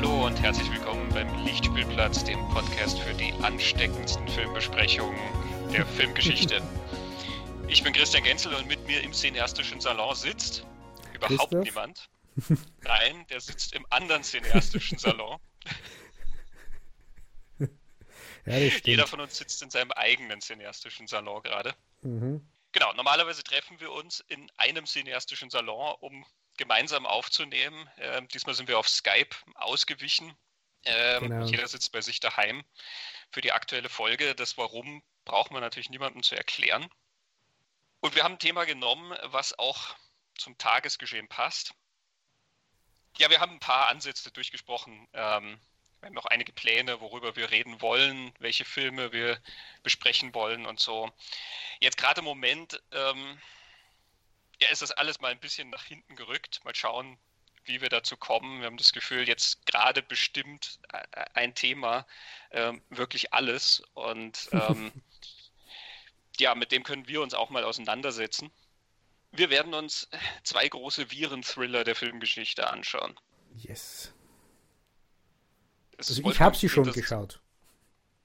Hallo und herzlich willkommen beim Lichtspielplatz, dem Podcast für die ansteckendsten Filmbesprechungen der Filmgeschichte. Ich bin Christian Genzel und mit mir im cineastischen Salon sitzt überhaupt Christoph? niemand. Nein, der sitzt im anderen cineastischen Salon. Ja, Jeder von uns sitzt in seinem eigenen cineastischen Salon gerade. Mhm. Genau, normalerweise treffen wir uns in einem cineastischen Salon, um gemeinsam aufzunehmen. Ähm, diesmal sind wir auf Skype ausgewichen. Ähm, genau. Jeder sitzt bei sich daheim. Für die aktuelle Folge, das Warum braucht man natürlich niemandem zu erklären. Und wir haben ein Thema genommen, was auch zum Tagesgeschehen passt. Ja, wir haben ein paar Ansätze durchgesprochen. Ähm, wir haben noch einige Pläne, worüber wir reden wollen, welche Filme wir besprechen wollen und so. Jetzt gerade im Moment ähm, ja, ist das alles mal ein bisschen nach hinten gerückt. Mal schauen, wie wir dazu kommen. Wir haben das Gefühl, jetzt gerade bestimmt äh, ein Thema ähm, wirklich alles. Und ähm, ja, mit dem können wir uns auch mal auseinandersetzen. Wir werden uns zwei große Virenthriller der Filmgeschichte anschauen. Yes. Also ich habe sie schon geschaut.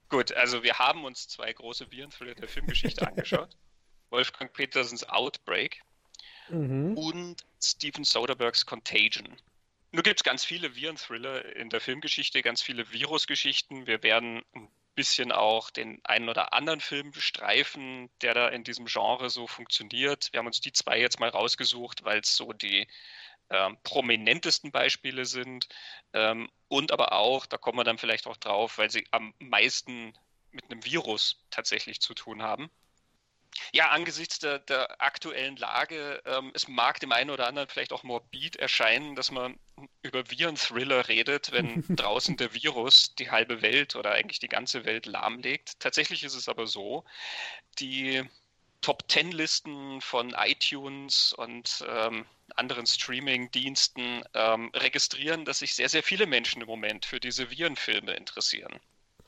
Gut, also wir haben uns zwei große Virenthriller der Filmgeschichte angeschaut. Wolfgang Petersens Outbreak mhm. und Steven Soderberghs Contagion. Nur gibt es ganz viele Virenthriller in der Filmgeschichte, ganz viele Virusgeschichten. Wir werden ein bisschen auch den einen oder anderen Film streifen, der da in diesem Genre so funktioniert. Wir haben uns die zwei jetzt mal rausgesucht, weil es so die ähm, prominentesten Beispiele sind ähm, und aber auch, da kommen wir dann vielleicht auch drauf, weil sie am meisten mit einem Virus tatsächlich zu tun haben. Ja, angesichts der, der aktuellen Lage, ähm, es mag dem einen oder anderen vielleicht auch morbid erscheinen, dass man über Viren-Thriller redet, wenn draußen der Virus die halbe Welt oder eigentlich die ganze Welt lahmlegt. Tatsächlich ist es aber so, die Top Ten Listen von iTunes und ähm, anderen Streaming-Diensten ähm, registrieren, dass sich sehr, sehr viele Menschen im Moment für diese Virenfilme interessieren.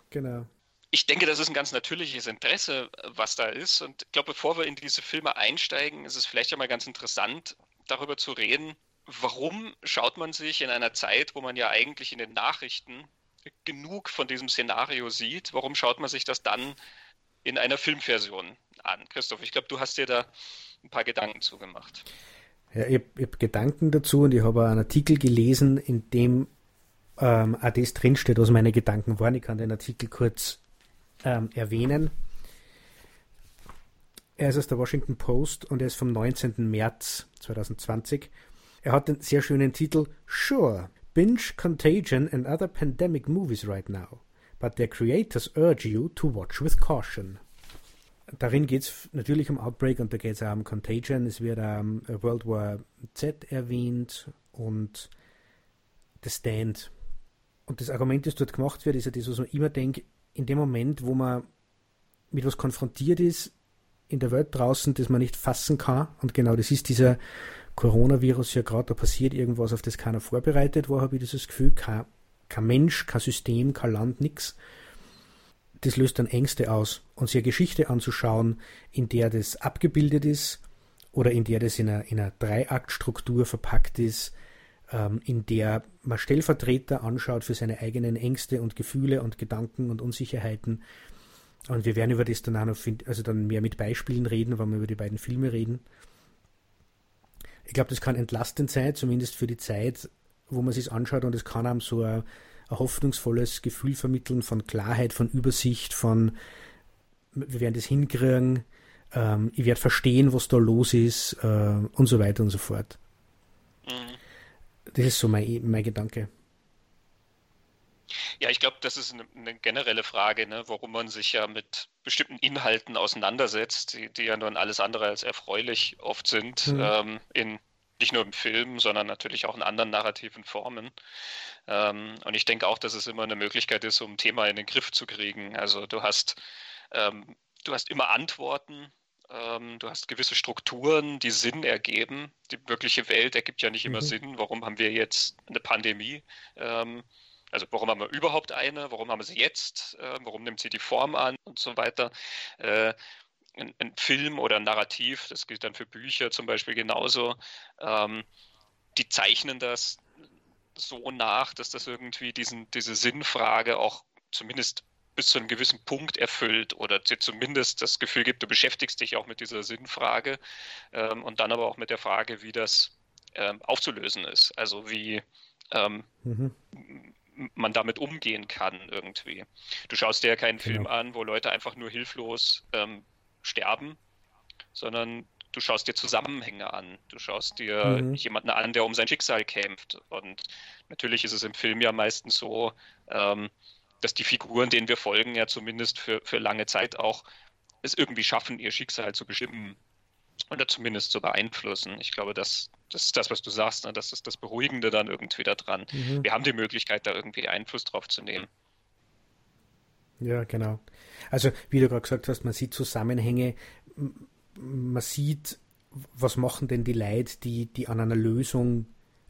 Genau. Ich denke, das ist ein ganz natürliches Interesse, was da ist. Und ich glaube, bevor wir in diese Filme einsteigen, ist es vielleicht einmal ganz interessant, darüber zu reden, warum schaut man sich in einer Zeit, wo man ja eigentlich in den Nachrichten genug von diesem Szenario sieht, warum schaut man sich das dann in einer Filmversion an. Christoph, ich glaube, du hast dir da ein paar Gedanken zugemacht. Ja, ich habe hab Gedanken dazu und ich habe einen Artikel gelesen, in dem ähm, auch das drinsteht, was meine Gedanken waren. Ich kann den Artikel kurz ähm, erwähnen. Er ist aus der Washington Post und er ist vom 19. März 2020. Er hat den sehr schönen Titel Sure, binge Contagion and other pandemic movies right now, but their creators urge you to watch with caution darin geht es natürlich um Outbreak und da geht es auch um Contagion. Es wird um, World War Z erwähnt und The Stand. Und das Argument, das dort gemacht wird, ist ja das, was man immer denkt, in dem Moment, wo man mit was konfrontiert ist, in der Welt draußen, das man nicht fassen kann, und genau das ist dieser Coronavirus ja gerade, da passiert irgendwas, auf das keiner vorbereitet war, habe ich dieses Gefühl, kein, kein Mensch, kein System, kein Land, nichts das löst dann Ängste aus. Und sich eine Geschichte anzuschauen, in der das abgebildet ist oder in der das in einer, in einer Dreiaktstruktur verpackt ist, ähm, in der man Stellvertreter anschaut für seine eigenen Ängste und Gefühle und Gedanken und Unsicherheiten. Und wir werden über das dann auch noch, also dann mehr mit Beispielen reden, wenn wir über die beiden Filme reden. Ich glaube, das kann entlastend sein, zumindest für die Zeit, wo man sich anschaut und es kann einem so ein ein hoffnungsvolles Gefühl vermitteln von Klarheit, von Übersicht, von wir werden das hinkriegen, ähm, ich werde verstehen, was da los ist äh, und so weiter und so fort. Mhm. Das ist so mein, mein Gedanke. Ja, ich glaube, das ist eine, eine generelle Frage, ne, warum man sich ja mit bestimmten Inhalten auseinandersetzt, die, die ja nun alles andere als erfreulich oft sind, mhm. ähm, in nicht nur im Film, sondern natürlich auch in anderen narrativen Formen. Ähm, und ich denke auch, dass es immer eine Möglichkeit ist, um ein Thema in den Griff zu kriegen. Also du hast, ähm, du hast immer Antworten, ähm, du hast gewisse Strukturen, die Sinn ergeben. Die wirkliche Welt ergibt ja nicht immer mhm. Sinn. Warum haben wir jetzt eine Pandemie? Ähm, also warum haben wir überhaupt eine? Warum haben wir sie jetzt? Äh, warum nimmt sie die Form an und so weiter? Äh, ein, ein, Film oder ein Narrativ, das gilt dann für Bücher zum Beispiel genauso, ähm, die zeichnen das so nach, dass das irgendwie diesen, diese Sinnfrage auch zumindest bis zu einem gewissen Punkt erfüllt oder dir zumindest das Gefühl gibt, du beschäftigst dich auch mit dieser Sinnfrage ähm, und dann aber auch mit der Frage, wie das ähm, aufzulösen ist. Also wie ähm, mhm. man damit umgehen kann irgendwie. Du schaust dir ja keinen genau. Film an, wo Leute einfach nur hilflos ähm, sterben, sondern du schaust dir Zusammenhänge an. Du schaust dir mhm. jemanden an, der um sein Schicksal kämpft. Und natürlich ist es im Film ja meistens so, ähm, dass die Figuren, denen wir folgen, ja zumindest für, für lange Zeit auch es irgendwie schaffen, ihr Schicksal zu bestimmen oder zumindest zu beeinflussen. Ich glaube, das, das ist das, was du sagst, ne? das ist das Beruhigende dann irgendwie daran. Mhm. Wir haben die Möglichkeit, da irgendwie Einfluss drauf zu nehmen. Ja, genau. Also, wie du gerade gesagt hast, man sieht Zusammenhänge, man sieht, was machen denn die Leute, die, die an einer Lösung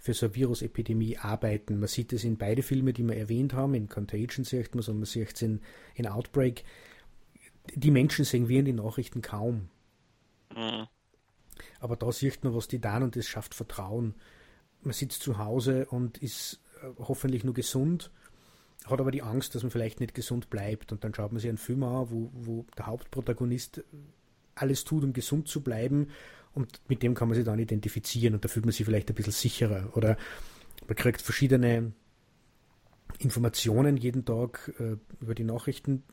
für so eine Virusepidemie arbeiten. Man sieht es in beide Filme, die wir erwähnt haben. In Contagion sieht man es und man sieht es in, in Outbreak. Die Menschen sehen wir in den Nachrichten kaum. Mhm. Aber da sieht man, was die tun und das schafft Vertrauen. Man sitzt zu Hause und ist äh, hoffentlich nur gesund, hat aber die Angst, dass man vielleicht nicht gesund bleibt. Und dann schaut man sich einen Film an, wo, wo der Hauptprotagonist alles tut, um gesund zu bleiben und mit dem kann man sich dann identifizieren und da fühlt man sich vielleicht ein bisschen sicherer oder man kriegt verschiedene Informationen jeden Tag äh, über die Nachrichten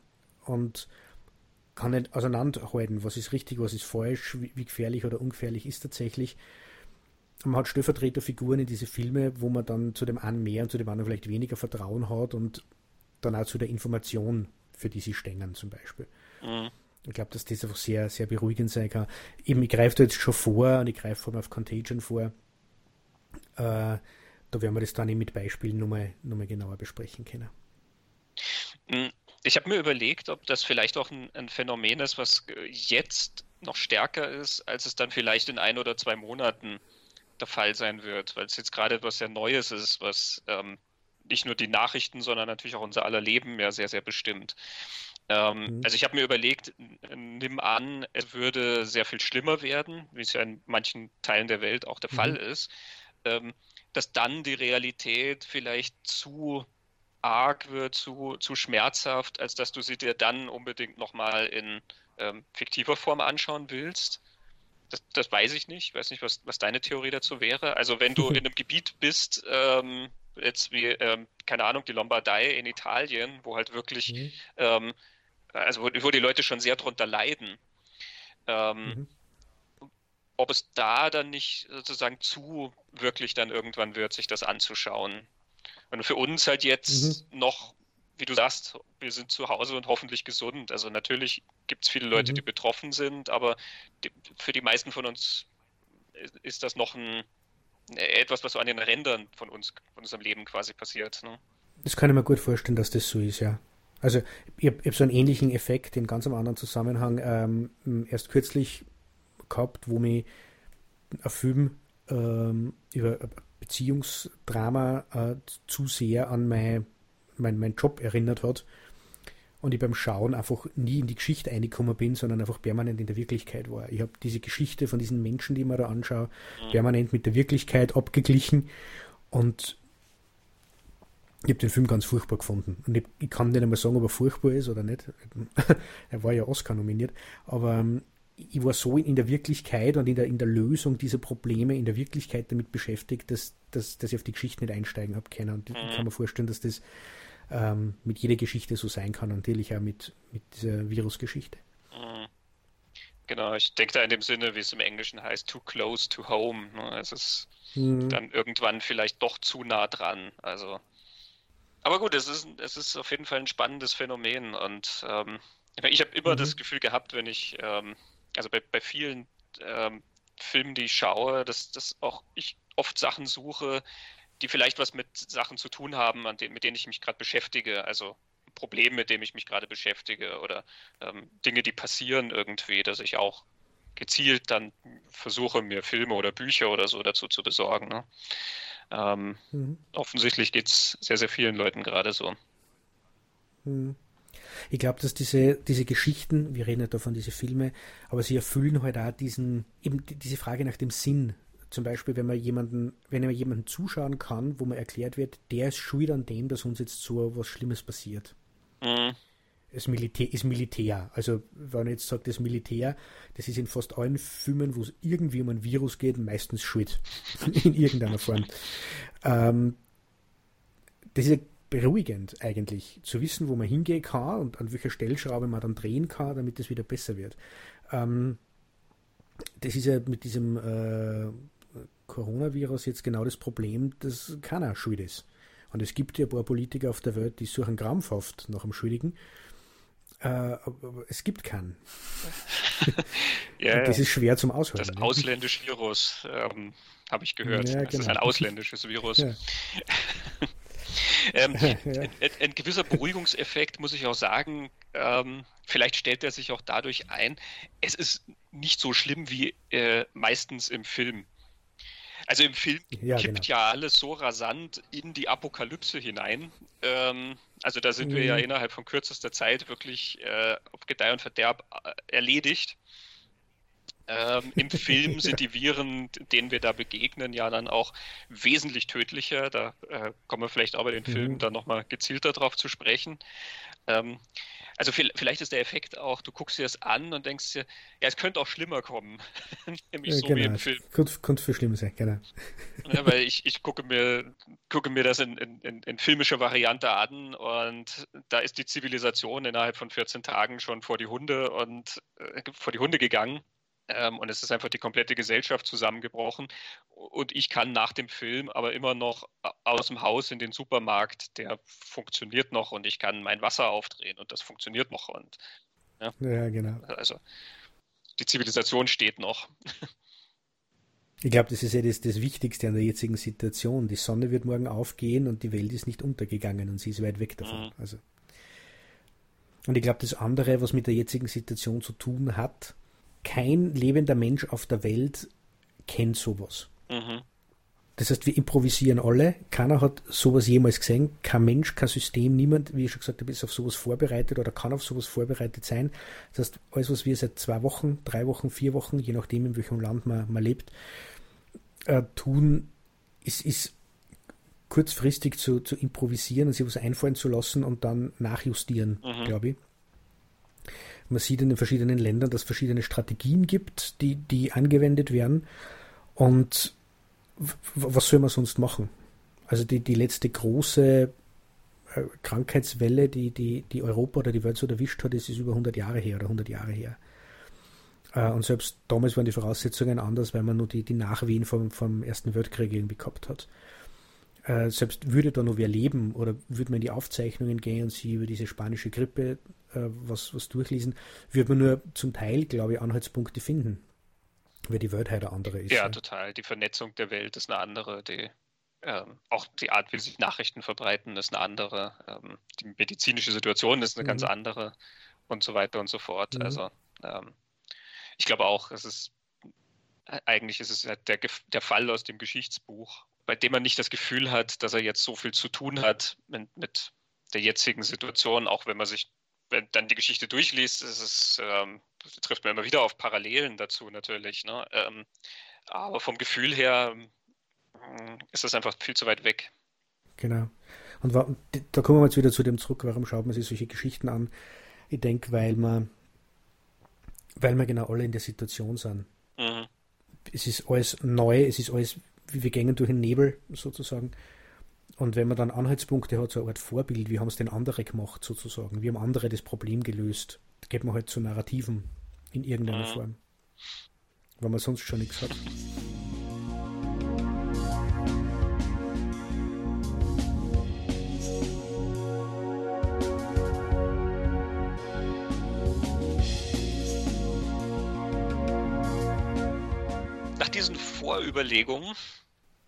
und kann nicht auseinanderhalten, was ist richtig, was ist falsch, wie, wie gefährlich oder ungefährlich ist tatsächlich. man hat Stellvertreterfiguren in diese Filme, wo man dann zu dem einen mehr und zu dem anderen vielleicht weniger Vertrauen hat und dann auch zu der Information, für die sie stehen zum Beispiel. Mhm. Ich glaube, dass das einfach sehr, sehr beruhigend sein kann. Eben, ich greife da jetzt schon vor und ich greife vor allem auf Contagion vor. Äh, da werden wir das dann mit Beispielen nochmal, nochmal genauer besprechen können. Hm, ich habe mir überlegt, ob das vielleicht auch ein, ein, Phänomen ist, was jetzt noch stärker ist, als es dann vielleicht in ein oder zwei Monaten der Fall sein wird, weil es jetzt gerade etwas sehr Neues ist, was ähm, nicht nur die Nachrichten, sondern natürlich auch unser aller Leben ja sehr, sehr bestimmt. Ähm, mhm. Also ich habe mir überlegt, nimm an, es würde sehr viel schlimmer werden, wie es ja in manchen Teilen der Welt auch der mhm. Fall ist, ähm, dass dann die Realität vielleicht zu arg wird, zu, zu schmerzhaft, als dass du sie dir dann unbedingt nochmal in ähm, fiktiver Form anschauen willst. Das, das, weiß ich nicht. Ich weiß nicht, was, was deine Theorie dazu wäre. Also wenn du in einem Gebiet bist, ähm, jetzt wie, ähm, keine Ahnung, die Lombardei in Italien, wo halt wirklich mhm. ähm, also wo, wo, die Leute schon sehr drunter leiden. Ähm, mhm. Ob es da dann nicht sozusagen zu wirklich dann irgendwann wird, sich das anzuschauen. Und für uns halt jetzt mhm. noch, wie du sagst, wir sind zu Hause und hoffentlich gesund. Also natürlich gibt es viele Leute, mhm. die betroffen sind, aber die, für die meisten von uns ist das noch ein etwas, was so an den Rändern von uns, von unserem Leben quasi passiert. Ne? Das kann ich mir gut vorstellen, dass das so ist, ja. Also ich habe hab so einen ähnlichen Effekt in ganz einem anderen Zusammenhang ähm, erst kürzlich gehabt, wo mich ein Film ähm, über Beziehungsdrama äh, zu sehr an mein, mein, mein Job erinnert hat und ich beim Schauen einfach nie in die Geschichte eingekommen bin, sondern einfach permanent in der Wirklichkeit war. Ich habe diese Geschichte von diesen Menschen, die ich mir da anschaue, mhm. permanent mit der Wirklichkeit abgeglichen und ich habe den Film ganz furchtbar gefunden. Und ich, ich, kann nicht einmal sagen, ob er furchtbar ist oder nicht. er war ja Oscar nominiert. Aber ähm, ich war so in der Wirklichkeit und in der, in der Lösung dieser Probleme in der Wirklichkeit damit beschäftigt, dass, dass, dass ich auf die Geschichte nicht einsteigen habe können. Und mhm. ich kann mir vorstellen, dass das ähm, mit jeder Geschichte so sein kann. natürlich auch mit, mit dieser Virusgeschichte. Mhm. Genau, ich denke da in dem Sinne, wie es im Englischen heißt, too close to home. Ne? Es ist mhm. dann irgendwann vielleicht doch zu nah dran. Also aber gut, es ist, es ist auf jeden Fall ein spannendes Phänomen und ähm, ich habe immer mhm. das Gefühl gehabt, wenn ich, ähm, also bei, bei vielen ähm, Filmen, die ich schaue, dass, dass auch ich oft Sachen suche, die vielleicht was mit Sachen zu tun haben, an denen, mit denen ich mich gerade beschäftige. Also Problem, mit dem ich mich gerade beschäftige oder ähm, Dinge, die passieren irgendwie, dass ich auch gezielt dann versuche, mir Filme oder Bücher oder so dazu zu besorgen. Ne? Ähm, mhm. Offensichtlich geht es sehr, sehr vielen Leuten gerade so. Mhm. Ich glaube, dass diese, diese Geschichten, wir reden ja davon, diese Filme, aber sie erfüllen halt auch diesen, eben diese Frage nach dem Sinn zum Beispiel, wenn man jemanden, wenn man jemanden zuschauen kann, wo man erklärt wird, der ist schuld an dem, dass uns jetzt so was Schlimmes passiert. Mhm. Das Militär ist Militär. Also, wenn ich jetzt sage, das Militär, das ist in fast allen Filmen, wo es irgendwie um ein Virus geht, meistens schuld. in irgendeiner Form. Ähm, das ist beruhigend eigentlich, zu wissen, wo man hingehen kann und an welcher Stellschraube man dann drehen kann, damit es wieder besser wird. Ähm, das ist ja mit diesem äh, Coronavirus jetzt genau das Problem, dass keiner schuld ist. Und es gibt ja ein paar Politiker auf der Welt, die suchen krampfhaft nach einem Schuldigen. Äh, es gibt keinen. ja, das ist schwer zum Aushalten. Das ne? ausländische Virus, ähm, habe ich gehört. Ja, genau. Das ist ein genau. ausländisches Virus. Ja. ähm, ein, ein, gewisser Beruhigungseffekt, muss ich auch sagen, ähm, vielleicht stellt er sich auch dadurch ein, es ist nicht so schlimm wie äh, meistens im Film. Also im Film ja, kippt genau. ja alles so rasant in die Apokalypse hinein. Ähm, also da sind mhm. wir ja mhm. innerhalb von kürzester Zeit wirklich äh, auf Gedeih und Verderb äh, erledigt. Ähm, Im Film sind die Viren, denen wir da begegnen, ja dann auch wesentlich tödlicher. Da äh, kommen wir vielleicht auch bei den mhm. Filmen dann nochmal gezielter drauf zu sprechen. Ähm, also vielleicht ist der Effekt auch, du guckst dir das an und denkst dir, ja, es könnte auch schlimmer kommen. Nämlich so genau. wie im Film. Könnte, könnte für schlimm sein, genau. ja, weil ich, ich gucke, mir, gucke mir das in, in, in filmischer Variante an und da ist die Zivilisation innerhalb von 14 Tagen schon vor die Hunde und äh, vor die Hunde gegangen. Ähm, und es ist einfach die komplette Gesellschaft zusammengebrochen. Und ich kann nach dem Film aber immer noch aus dem Haus in den Supermarkt, der funktioniert noch und ich kann mein Wasser aufdrehen und das funktioniert noch. Und, ja, ja genau. Also die Zivilisation steht noch. Ich glaube, das ist ja das, das Wichtigste an der jetzigen Situation. Die Sonne wird morgen aufgehen und die Welt ist nicht untergegangen und sie ist weit weg davon. Mhm. Also. Und ich glaube, das andere, was mit der jetzigen Situation zu tun hat, kein lebender Mensch auf der Welt kennt sowas. Mhm. Das heißt, wir improvisieren alle. Keiner hat sowas jemals gesehen. Kein Mensch, kein System, niemand, wie ich schon gesagt habe, ist auf sowas vorbereitet oder kann auf sowas vorbereitet sein. Das heißt, alles, was wir seit zwei Wochen, drei Wochen, vier Wochen, je nachdem, in welchem Land man, man lebt, äh, tun, ist, ist kurzfristig zu, zu improvisieren und sich was einfallen zu lassen und dann nachjustieren, mhm. glaube ich. Man sieht in den verschiedenen Ländern, dass es verschiedene Strategien gibt, die, die angewendet werden. Und was soll man sonst machen? Also die, die letzte große äh, Krankheitswelle, die, die, die Europa oder die Welt so erwischt hat, ist, ist über 100 Jahre her oder 100 Jahre her. Äh, und selbst damals waren die Voraussetzungen anders, weil man nur die, die Nachwehen vom, vom Ersten Weltkrieg irgendwie gehabt hat. Äh, selbst würde da noch wer leben oder würde man in die Aufzeichnungen gehen und sie über diese spanische Grippe äh, was, was durchlesen, würde man nur zum Teil, glaube ich, Anhaltspunkte finden. Weil die Welt halt eine andere ist. Ja, ja, total. Die Vernetzung der Welt ist eine andere. Die, ähm, auch die Art, wie sich Nachrichten verbreiten, ist eine andere. Ähm, die medizinische Situation ist eine mhm. ganz andere und so weiter und so fort. Mhm. Also ähm, ich glaube auch, es ist äh, eigentlich ist es der, der Fall aus dem Geschichtsbuch, bei dem man nicht das Gefühl hat, dass er jetzt so viel zu tun hat mit, mit der jetzigen Situation, auch wenn man sich wenn dann die Geschichte durchliest, ist es, ähm, trifft man immer wieder auf Parallelen dazu natürlich. Ne? Ähm, aber vom Gefühl her ähm, ist das einfach viel zu weit weg. Genau. Und da kommen wir jetzt wieder zu dem zurück, warum schaut man sich solche Geschichten an? Ich denke, weil man, weil wir genau alle in der Situation sind. Mhm. Es ist alles neu, es ist alles, wir gehen durch den Nebel sozusagen. Und wenn man dann Anhaltspunkte hat, so eine Art Vorbild, wie haben es denn andere gemacht sozusagen, wie haben andere das Problem gelöst, da geht man halt zu Narrativen in irgendeiner mhm. Form, weil man sonst schon nichts hat. Nach diesen Vorüberlegungen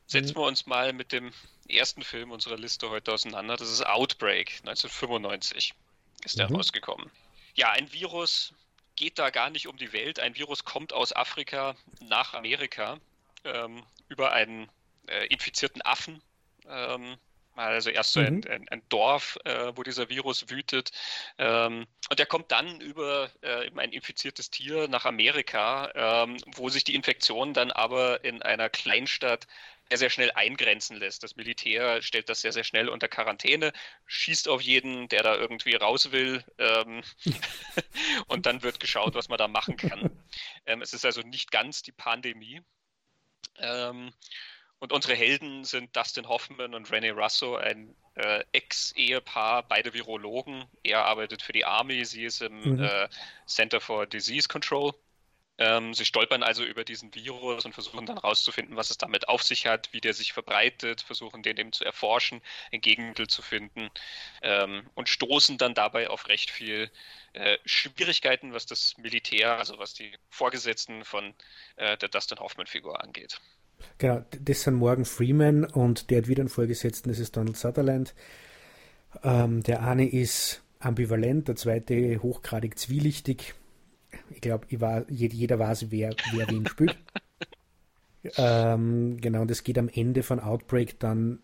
setzen mhm. wir uns mal mit dem ersten Film unserer Liste heute auseinander. Das ist Outbreak, 1995 ist der mhm. rausgekommen. Ja, ein Virus geht da gar nicht um die Welt. Ein Virus kommt aus Afrika nach Amerika ähm, über einen äh, infizierten Affen. Ähm, Also erst so mhm. ein, ein, ein, Dorf, äh, wo dieser Virus wütet. Ähm, und der kommt dann über äh, ein infiziertes Tier nach Amerika, ähm, wo sich die Infektion dann aber in einer Kleinstadt sehr, sehr schnell eingrenzen lässt. Das Militär stellt das sehr, sehr schnell unter Quarantäne, schießt auf jeden, der da irgendwie raus will. Ähm, und dann wird geschaut, was man da machen kann. Ähm, es ist also nicht ganz die Pandemie. Ähm, und unsere Helden sind Dustin Hoffman und Rene Russo, ein äh, Ex-Ehepaar, beide Virologen. Er arbeitet für die Army, sie ist im mhm. äh, Center for Disease Control. Ähm, sie stolpern also über diesen Virus und versuchen dann herauszufinden, was es damit auf sich hat, wie der sich verbreitet, versuchen den eben zu erforschen, ein Gegenmittel zu finden ähm, und stoßen dann dabei auf recht viel äh, Schwierigkeiten, was das Militär, also was die Vorgesetzten von äh, der Dustin Hoffman-Figur angeht. Genau, das sind Morgan Freeman und der hat wieder einen Vorgesetzten, das ist Donald Sutherland. Ähm, der eine ist ambivalent, der zweite hochgradig zwielichtig. Ich glaube, jeder weiß, wer, wer wen spielt. ähm, genau, und es geht am Ende von Outbreak dann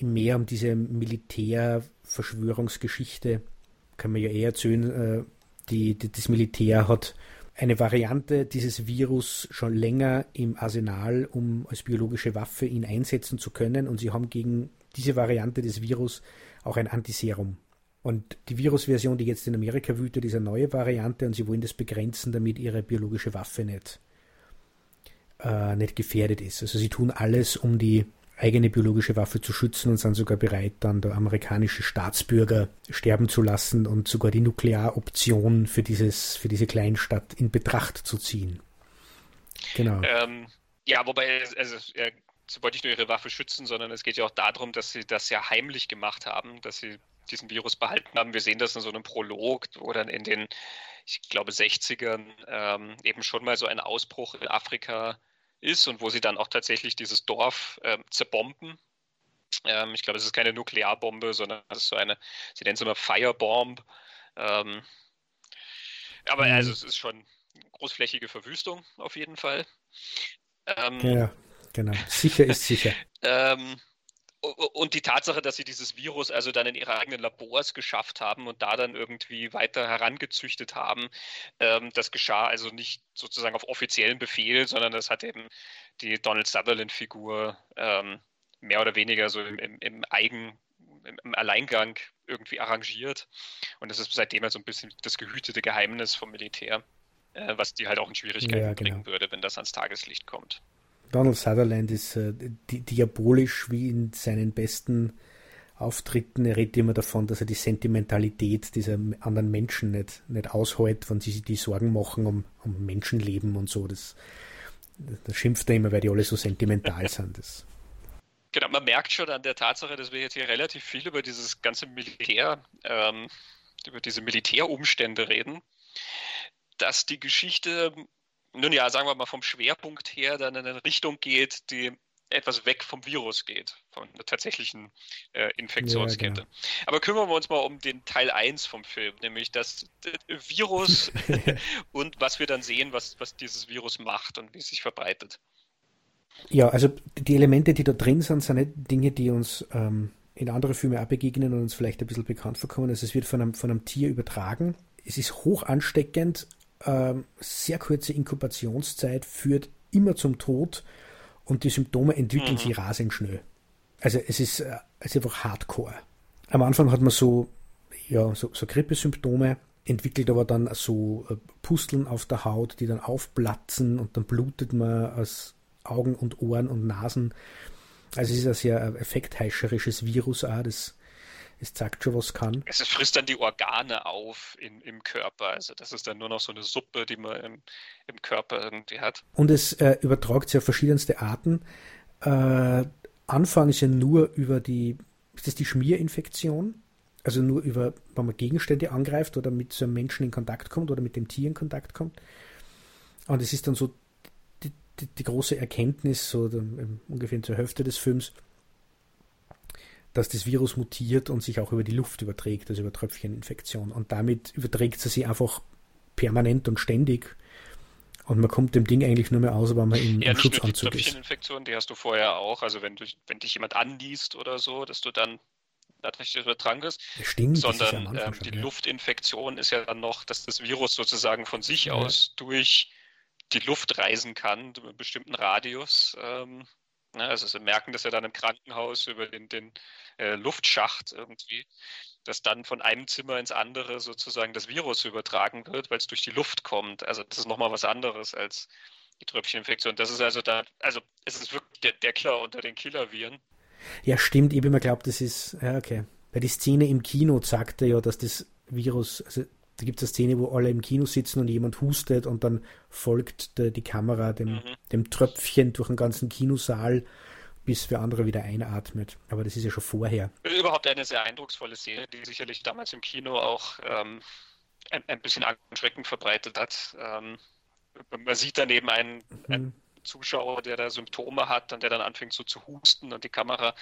mehr um diese Militärverschwörungsgeschichte. Kann man ja eher erzählen, äh, die, die, das Militär hat eine Variante dieses Virus schon länger im Arsenal, um als biologische Waffe ihn einsetzen zu können. Und sie haben gegen diese Variante des Virus auch ein Antiserum. Und die Virusversion, die jetzt in Amerika wütet, ist eine neue Variante und sie wollen das begrenzen, damit ihre biologische Waffe nicht, äh, nicht gefährdet ist. Also sie tun alles, um die eigene biologische Waffe zu schützen und sind sogar bereit, dann der amerikanische Staatsbürger sterben zu lassen und sogar die Nuklearoption für, dieses, für diese Kleinstadt in Betracht zu ziehen. Genau. Ähm, ja, wobei, also, sie wollte nicht nur ihre Waffe schützen, sondern es geht ja auch darum, dass sie das ja heimlich gemacht haben, dass sie diesen Virus behalten haben. Wir sehen das in so einem Prolog, wo dann in den, ich glaube, 60ern ähm, eben schon mal so ein Ausbruch in Afrika ist und wo sie dann auch tatsächlich dieses Dorf äh, zerbomben. Ähm, ich glaube, es ist keine Nuklearbombe, sondern es ist so eine, sie nennen es immer Firebomb. Ähm, aber mhm. also es ist schon großflächige Verwüstung auf jeden Fall. Ähm, ja, genau. Sicher ist sicher. ähm, und die Tatsache, dass sie dieses Virus also dann in ihre eigenen Labors geschafft haben und da dann irgendwie weiter herangezüchtet haben, ähm, das geschah also nicht sozusagen auf offiziellen Befehl, sondern das hat eben die Donald Sutherland-Figur ähm, mehr oder weniger so im, im, im Eigen, im, im, Alleingang irgendwie arrangiert. Und das ist seitdem halt so ein bisschen das gehütete Geheimnis vom Militär, äh, was die halt auch in Schwierigkeiten ja, genau. bringen würde, wenn das ans Tageslicht kommt. Donald Sutherland ist äh, di diabolisch wie in seinen besten Auftritten. Er redet immer davon, dass er die Sentimentalität dieser anderen Menschen nicht, nicht aushält, wenn sie sich die Sorgen machen um, um Menschenleben und so. Das, das schimpft er immer, weil die alle so sentimental sind. Das. Genau, man merkt schon an der Tatsache, dass wir jetzt hier relativ viel über dieses ganze Militär, ähm, über diese Militärumstände reden, dass die Geschichte nun ja, sagen wir mal vom Schwerpunkt her dann in eine Richtung geht, die etwas weg vom Virus geht, von der tatsächlichen äh, Infektionskette. Ja, genau. Aber kümmern wir uns mal um den Teil 1 vom Film, nämlich das, das Virus und was wir dann sehen, was, was dieses Virus macht und wie es sich verbreitet. Ja, also die Elemente, die da drin sind, sind nicht Dinge, die uns ähm, in andere Filme auch begegnen und uns vielleicht ein bisschen bekannt vorkommen. Also es wird von einem, von einem Tier übertragen. Es ist hoch ansteckend sehr kurze Inkubationszeit führt immer zum Tod und die Symptome entwickeln mhm. sich rasend schnell. Also es ist, äh, es ist einfach hardcore. Am Anfang hat man so, ja, so, so Grippesymptome, entwickelt aber dann so äh, Pusteln auf der Haut, die dann aufplatzen und dann blutet man aus Augen und Ohren und Nasen. Also es ist ein sehr äh, effektheischerisches Virus auch, das es zeigt schon, was kann. Es frisst dann die Organe auf in, im Körper. Also das ist dann nur noch so eine Suppe, die man im, im Körper irgendwie hat. Und es äh, übertragt sich auf verschiedenste Arten. Äh, Anfang ist ja nur über die, ist das die Schmierinfektion? Also nur über, wenn man Gegenstände angreift oder mit so einem Menschen in Kontakt kommt oder mit dem Tier in Kontakt kommt. Und es ist dann so die, die, die große Erkenntnis, so ungefähr zur Hälfte des Films, dass das Virus mutiert und sich auch über die Luft überträgt, also über Tröpfcheninfektion. Und damit überträgt es sich einfach permanent und ständig. Und man kommt dem Ding eigentlich nur mehr aus, weil man im, ja, im Schutzanzug ist. Infektion, die hast du vorher auch. Also wenn, du, wenn dich jemand anliest oder so, dass du dann dadurch übertragen wirst. Stimmt, sondern ja ähm, die ja. Luftinfektion ist ja dann noch, dass das Virus sozusagen von sich ja. aus durch die Luft reisen kann, über einen bestimmten Radius. Ähm, also sie merken das ja dann im Krankenhaus über den, den äh, Luftschacht irgendwie dass dann von einem Zimmer ins andere sozusagen das Virus übertragen wird, weil es durch die Luft kommt. Also das ist nochmal was anderes als die Tröpfcheninfektion. Das ist also da, also es ist wirklich der, Killer unter den Killerviren. Ja, stimmt. Ich habe immer geglaubt, das ist, ja, okay. Bei die Szene im Kino sagte ja, dass das Virus, also da gibt es eine Szene, wo alle im Kino sitzen und jemand hustet und dann folgt der, die Kamera dem, mhm. dem Tröpfchen durch den ganzen Kinosaal bis für andere wieder einatmet. Aber das ist ja schon vorher. Überhaupt eine sehr eindrucksvolle Serie, die sicherlich damals im Kino auch ähm, ein, ein, bisschen Schrecken verbreitet hat. Ähm, man sieht daneben einen, mhm. einen, Zuschauer, der da Symptome hat und der dann anfängt so zu husten und die Kamera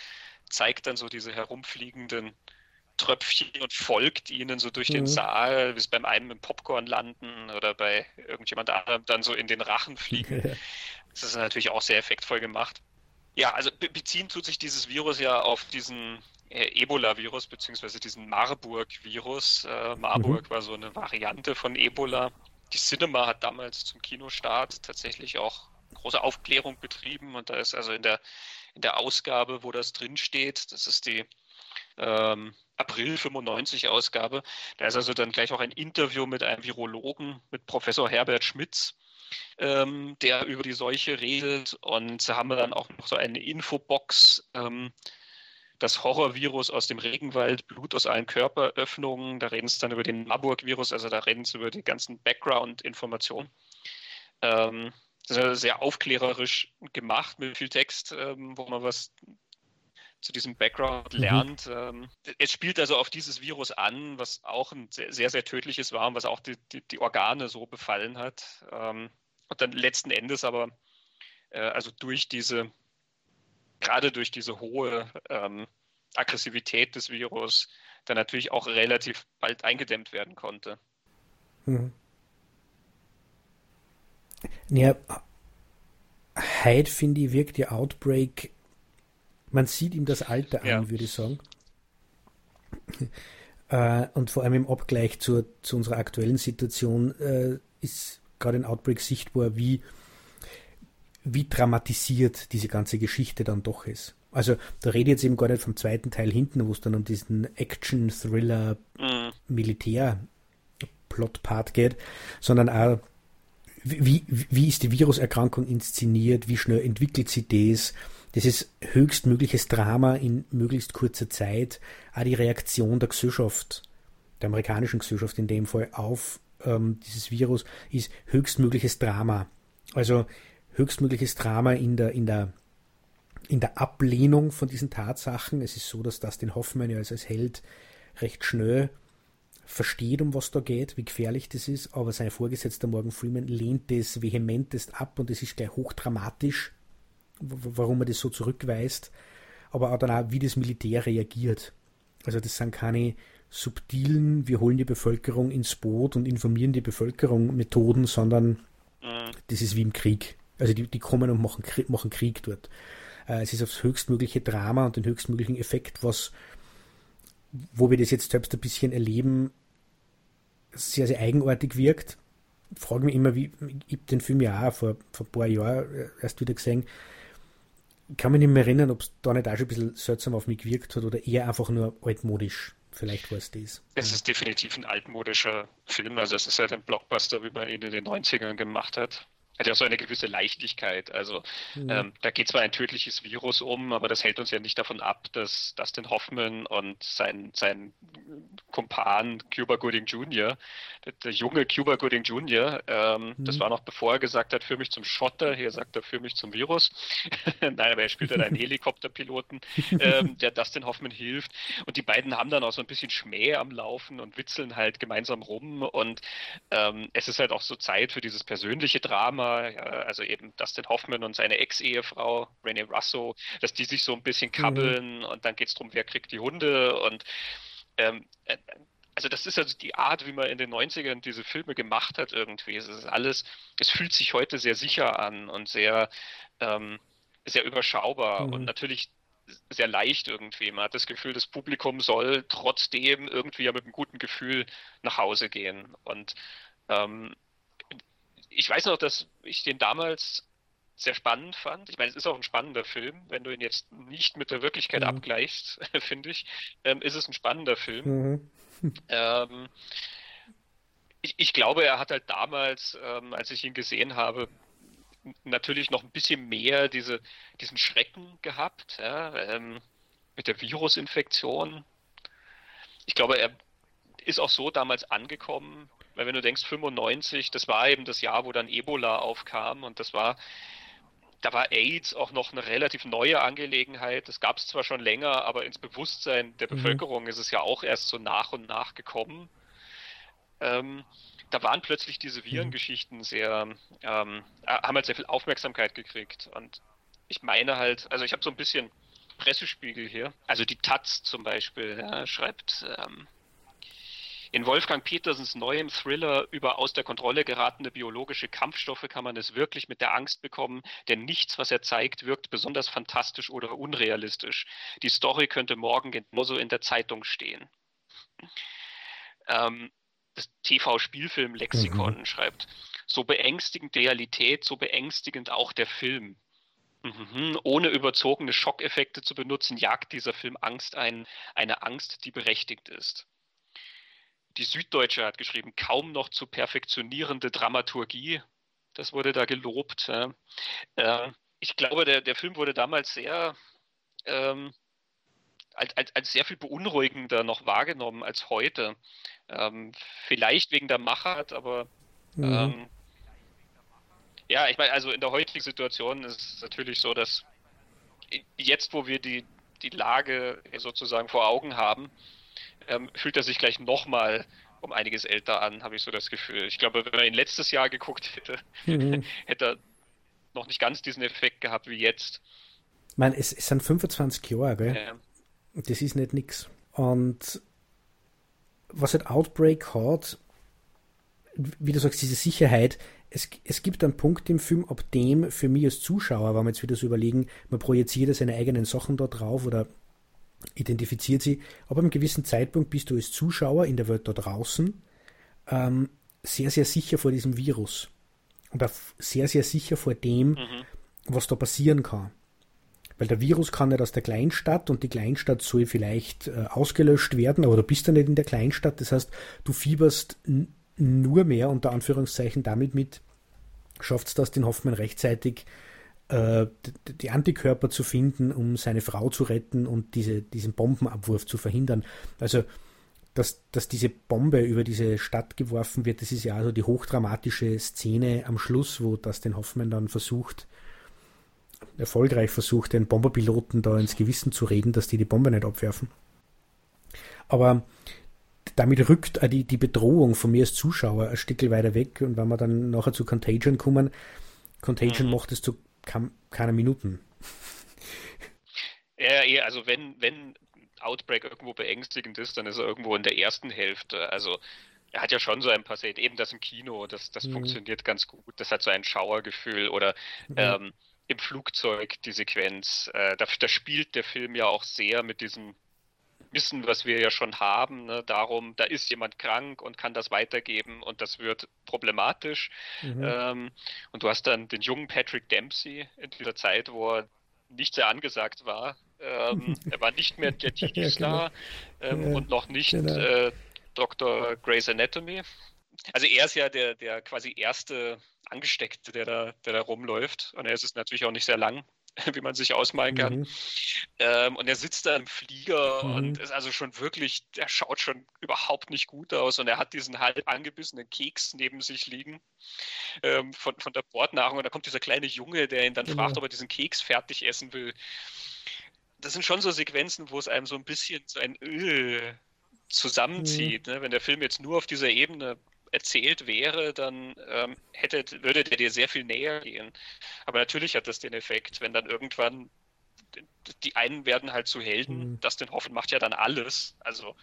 zeigt dann so diese herumfliegenden Tröpfchen und folgt ihnen so durch mhm. den Saal, bis beim einen im Popcorn landen oder bei irgendjemand anderem dann so in den Rachen fliegen. das ist natürlich auch sehr effektvoll gemacht. Ja, also beziehen tut sich dieses Virus ja auf diesen äh, Ebola-Virus beziehungsweise diesen Marburg-Virus. Äh, Marburg mhm. war so eine Variante von Ebola. Die Cinema hat damals zum Kinostart tatsächlich auch große Aufklärung betrieben und da ist also in der, in der Ausgabe, wo das drinsteht, das ist die ähm, April 95 Ausgabe, da ist also dann gleich auch ein Interview mit einem Virologen, mit Professor Herbert Schmitz, ähm, der über die Seuche redet. Und da haben wir dann auch noch so eine Infobox. Ähm, das Horrorvirus aus dem Regenwald, Blut aus allen Körperöffnungen. Da reden sie dann über den Marburg-Virus, also da reden sie über die ganzen Background-Informationen. Ähm, sehr aufklärerisch gemacht mit viel Text, ähm, wo man was zu diesem Background mhm. lernt. Mhm. es spielt also auf dieses Virus an, was auch ein sehr, sehr, sehr tödliches war und was auch die, die, die Organe so befallen hat. Ähm, und dann letzten Endes aber, äh, also durch diese, gerade durch diese hohe ähm, Aggressivität des Virus, dann natürlich auch relativ bald eingedämmt werden konnte. Mhm. Ja, heute finde ich, wirkt die Outbreak, man sieht ihm das Alter an, ja. würde ich sagen. Äh, und vor allem im Abgleich zur, zu unserer aktuellen Situation äh, ist gerade in Outbreak sichtbar, wie, wie dramatisiert diese ganze Geschichte dann doch ist. Also da rede ich jetzt eben gar nicht vom zweiten Teil hinten, wo es dann um diesen Action-Thriller mhm. Geht, sondern auch wie, wie ist die Viruserkrankung inszeniert, wie schnell entwickelt sie das, das ist höchstmögliches Drama in möglichst kurzer Zeit, auch die Reaktion der Gesellschaft, der amerikanischen Gesellschaft in dem Fall, auf ähm, dieses Virus ist höchstmögliches Drama. Also höchstmögliches Drama in der, in der, in der Ablehnung von diesen Tatsachen. Es ist so, dass Dustin Hoffmann ja als, als Held recht schnell versteht, um was da geht, wie gefährlich das ist, aber sein Vorgesetzter Morgan Freeman lehnt das vehementest ab und es ist gleich hochdramatisch, warum er das so zurückweist, aber auch dann auch, wie das Militär reagiert. Also das sind keine subtilen, wir holen die Bevölkerung ins Boot und informieren die Bevölkerung Methoden, sondern mhm. das ist wie im Krieg. Also die, die kommen und machen, machen Krieg dort. Äh, es ist aufs höchstmögliche Drama und den höchstmöglichen Effekt, was, wo wir das jetzt selbst ein bisschen erleben, sehr, sehr eigenartig wirkt. Ich frage mich immer, wie, ich habe den Film ja auch vor, vor ein paar Jahren erst wieder gesehen. Ich kann mich nicht mehr erinnern, ob es da nicht auch schon ein bisschen seltsam auf mich gewirkt hat oder eher einfach nur altmodisch. Vielleicht war es das. Es ist definitiv ein altmodischer Film. Also es ist halt ein Blockbuster, wie man ihn in den 90ern gemacht hat hat ja auch so eine gewisse Leichtigkeit. Also mhm. ähm, da geht zwar ein tödliches Virus um, aber das hält uns ja nicht davon ab, dass Dustin Hoffman und sein, sein Kumpan Cuba Gooding Jr., der, junge Cuba Gooding Jr., ähm, mhm. das war noch bevor er gesagt hat, für mich zum Schotter, hier sagt er für mich zum Virus. Nein, aber er spielt dann einen Helikopterpiloten, ähm, der Dustin Hoffman hilft. Und die beiden haben dann auch so ein bisschen Schmäh am Laufen und witzeln halt gemeinsam rum. Und ähm, es ist halt auch so Zeit für dieses persönliche Drama Drama, ja, also eben Dustin Hoffman und seine Ex-Ehefrau Rene Russo, dass die sich so ein bisschen mhm. kabbeln mhm. und dann geht es darum, wer kriegt die Hunde und ähm, äh, also das ist also die Art, wie man in den 90ern diese Filme gemacht hat irgendwie. Es ist alles, es fühlt sich heute sehr sicher an und sehr, ähm, sehr überschaubar mhm. und natürlich sehr leicht irgendwie. Man hat das Gefühl, das Publikum soll trotzdem irgendwie ja mit einem guten Gefühl nach Hause gehen. Und ähm, ich weiß noch, dass ich den damals sehr spannend fand. Ich meine, es ist auch ein spannender Film. Wenn du ihn jetzt nicht mit der Wirklichkeit mhm. abgleichst, finde ich, ähm, ist es ein spannender Film. Mhm. ähm, ich, ich, glaube, er hat halt damals, ähm, als ich ihn gesehen habe, natürlich noch ein bisschen mehr diese, diesen Schrecken gehabt, ja, ähm, mit der Virusinfektion. Ich glaube, er ist auch so damals angekommen, weil wenn du denkst, 95, das war eben das Jahr, wo dann Ebola aufkam und das war, da war AIDS auch noch eine relativ neue Angelegenheit. Das gab es zwar schon länger, aber ins Bewusstsein der mhm. Bevölkerung ist es ja auch erst so nach und nach gekommen. Ähm, da waren plötzlich diese mhm. Virengeschichten sehr, ähm, äh, haben halt sehr viel Aufmerksamkeit gekriegt. Und ich meine halt, also ich habe so ein bisschen Pressespiegel hier. Also die Taz zum Beispiel ja, schreibt, ähm, in Wolfgang Petersens neuem Thriller über aus der Kontrolle geratene biologische Kampfstoffe kann man es wirklich mit der Angst bekommen, denn nichts, was er zeigt, wirkt besonders fantastisch oder unrealistisch. Die Story könnte morgen genauso in der Zeitung stehen. Ähm, das TV-Spielfilm-Lexikon mhm. schreibt, so beängstigend Realität, so beängstigend auch der Film. Mhm. Ohne überzogene Schockeffekte zu benutzen, jagt dieser Film Angst ein, eine Angst, die berechtigt ist. Die Süddeutsche hat geschrieben, kaum noch zu perfektionierende Dramaturgie. Das wurde da gelobt. Äh, ich glaube, der, der Film wurde damals sehr ähm, als, als, als sehr viel beunruhigender noch wahrgenommen als heute. Ähm, vielleicht wegen der Machart, aber mhm. ähm, ja, ich meine, also in der heutigen Situation ist es natürlich so, dass jetzt, wo wir die, die Lage sozusagen vor Augen haben, ähm, fühlt er sich gleich nochmal um einiges älter an, habe ich so das Gefühl. Ich glaube, wenn man ihn letztes Jahr geguckt hätte, mhm. hätte er noch nicht ganz diesen Effekt gehabt wie jetzt. Ich meine, es, es sind 25 Jahre, gell? Ja. Das ist nicht nix. Und was halt Outbreak hat, wie du sagst, diese Sicherheit, es, es gibt einen Punkt im Film, ab dem für mich als Zuschauer, wenn wir jetzt wieder so überlegen, man projiziert seine eigenen Sachen da drauf oder identifiziert sie. Aber einem gewissen Zeitpunkt bist du als Zuschauer in der Welt da draußen ähm, sehr, sehr sicher vor diesem Virus. Und auch sehr, sehr sicher vor dem, mhm. was da passieren kann. Weil der Virus kann nicht aus der Kleinstadt und die Kleinstadt soll vielleicht äh, ausgelöscht werden, aber du bist ja nicht in der Kleinstadt. Das heißt, du fieberst nur mehr unter Anführungszeichen damit mit, schafft es das, den Hoffmann rechtzeitig äh, die Antikörper zu finden, um seine Frau zu retten und diese, diesen Bombenabwurf zu verhindern. Also, dass, dass diese Bombe über diese Stadt geworfen wird, das ist ja also die hochdramatische Szene am Schluss, wo das den Hoffmann dann versucht, erfolgreich versucht, den Bomberpiloten da ins Gewissen zu reden, dass die die Bombe nicht abwerfen. Aber damit rückt die, die Bedrohung von mir als Zuschauer ein Stück weiter weg und wenn wir dann nachher zu Contagion kommen, Contagion mhm. macht es zu keine Minuten. Ja, also wenn, wenn Outbreak irgendwo beängstigend ist, dann ist er irgendwo in der ersten Hälfte. Also er hat ja schon so ein paar Szenen, eben das im Kino, das, das mhm. funktioniert ganz gut. Das hat so ein Schauergefühl oder mhm. ähm, im Flugzeug die Sequenz. Äh, da, da, spielt der Film ja auch sehr mit diesem Wissen, was wir ja schon haben, ne, darum, da ist jemand krank und kann das weitergeben und das wird problematisch. Mhm. Ähm, und du hast dann den jungen Patrick Dempsey in dieser Zeit, wo er nicht sehr angesagt war. Ähm, er war nicht mehr der Titi-Star ja, genau. ähm, ja, und noch nicht genau. äh, Dr. Grey's Anatomy. Also er ist ja der, der quasi erste Angesteckte, der da, der da rumläuft. Und er ist es natürlich auch nicht sehr lang. wie man sich ausmalen kann. Mhm. Ähm, und er sitzt da im Flieger mhm. und ist also schon wirklich, der schaut schon überhaupt nicht gut aus und er hat diesen halb angebissenen Keks neben sich liegen ähm, von, von der Bordnahrung und da kommt dieser kleine Junge, der ihn dann mhm. fragt, ob er diesen Keks fertig essen will. Das sind schon so Sequenzen, wo es einem so ein bisschen so ein Öl zusammenzieht. Mhm. Ne? Wenn der Film jetzt nur auf dieser Ebene erzählt wäre, dann ähm, hätte, würde der dir sehr viel näher gehen. Aber natürlich hat das den Effekt, wenn dann irgendwann die einen werden halt zu Helden, mhm. Dustin Hoffman macht ja dann alles. Also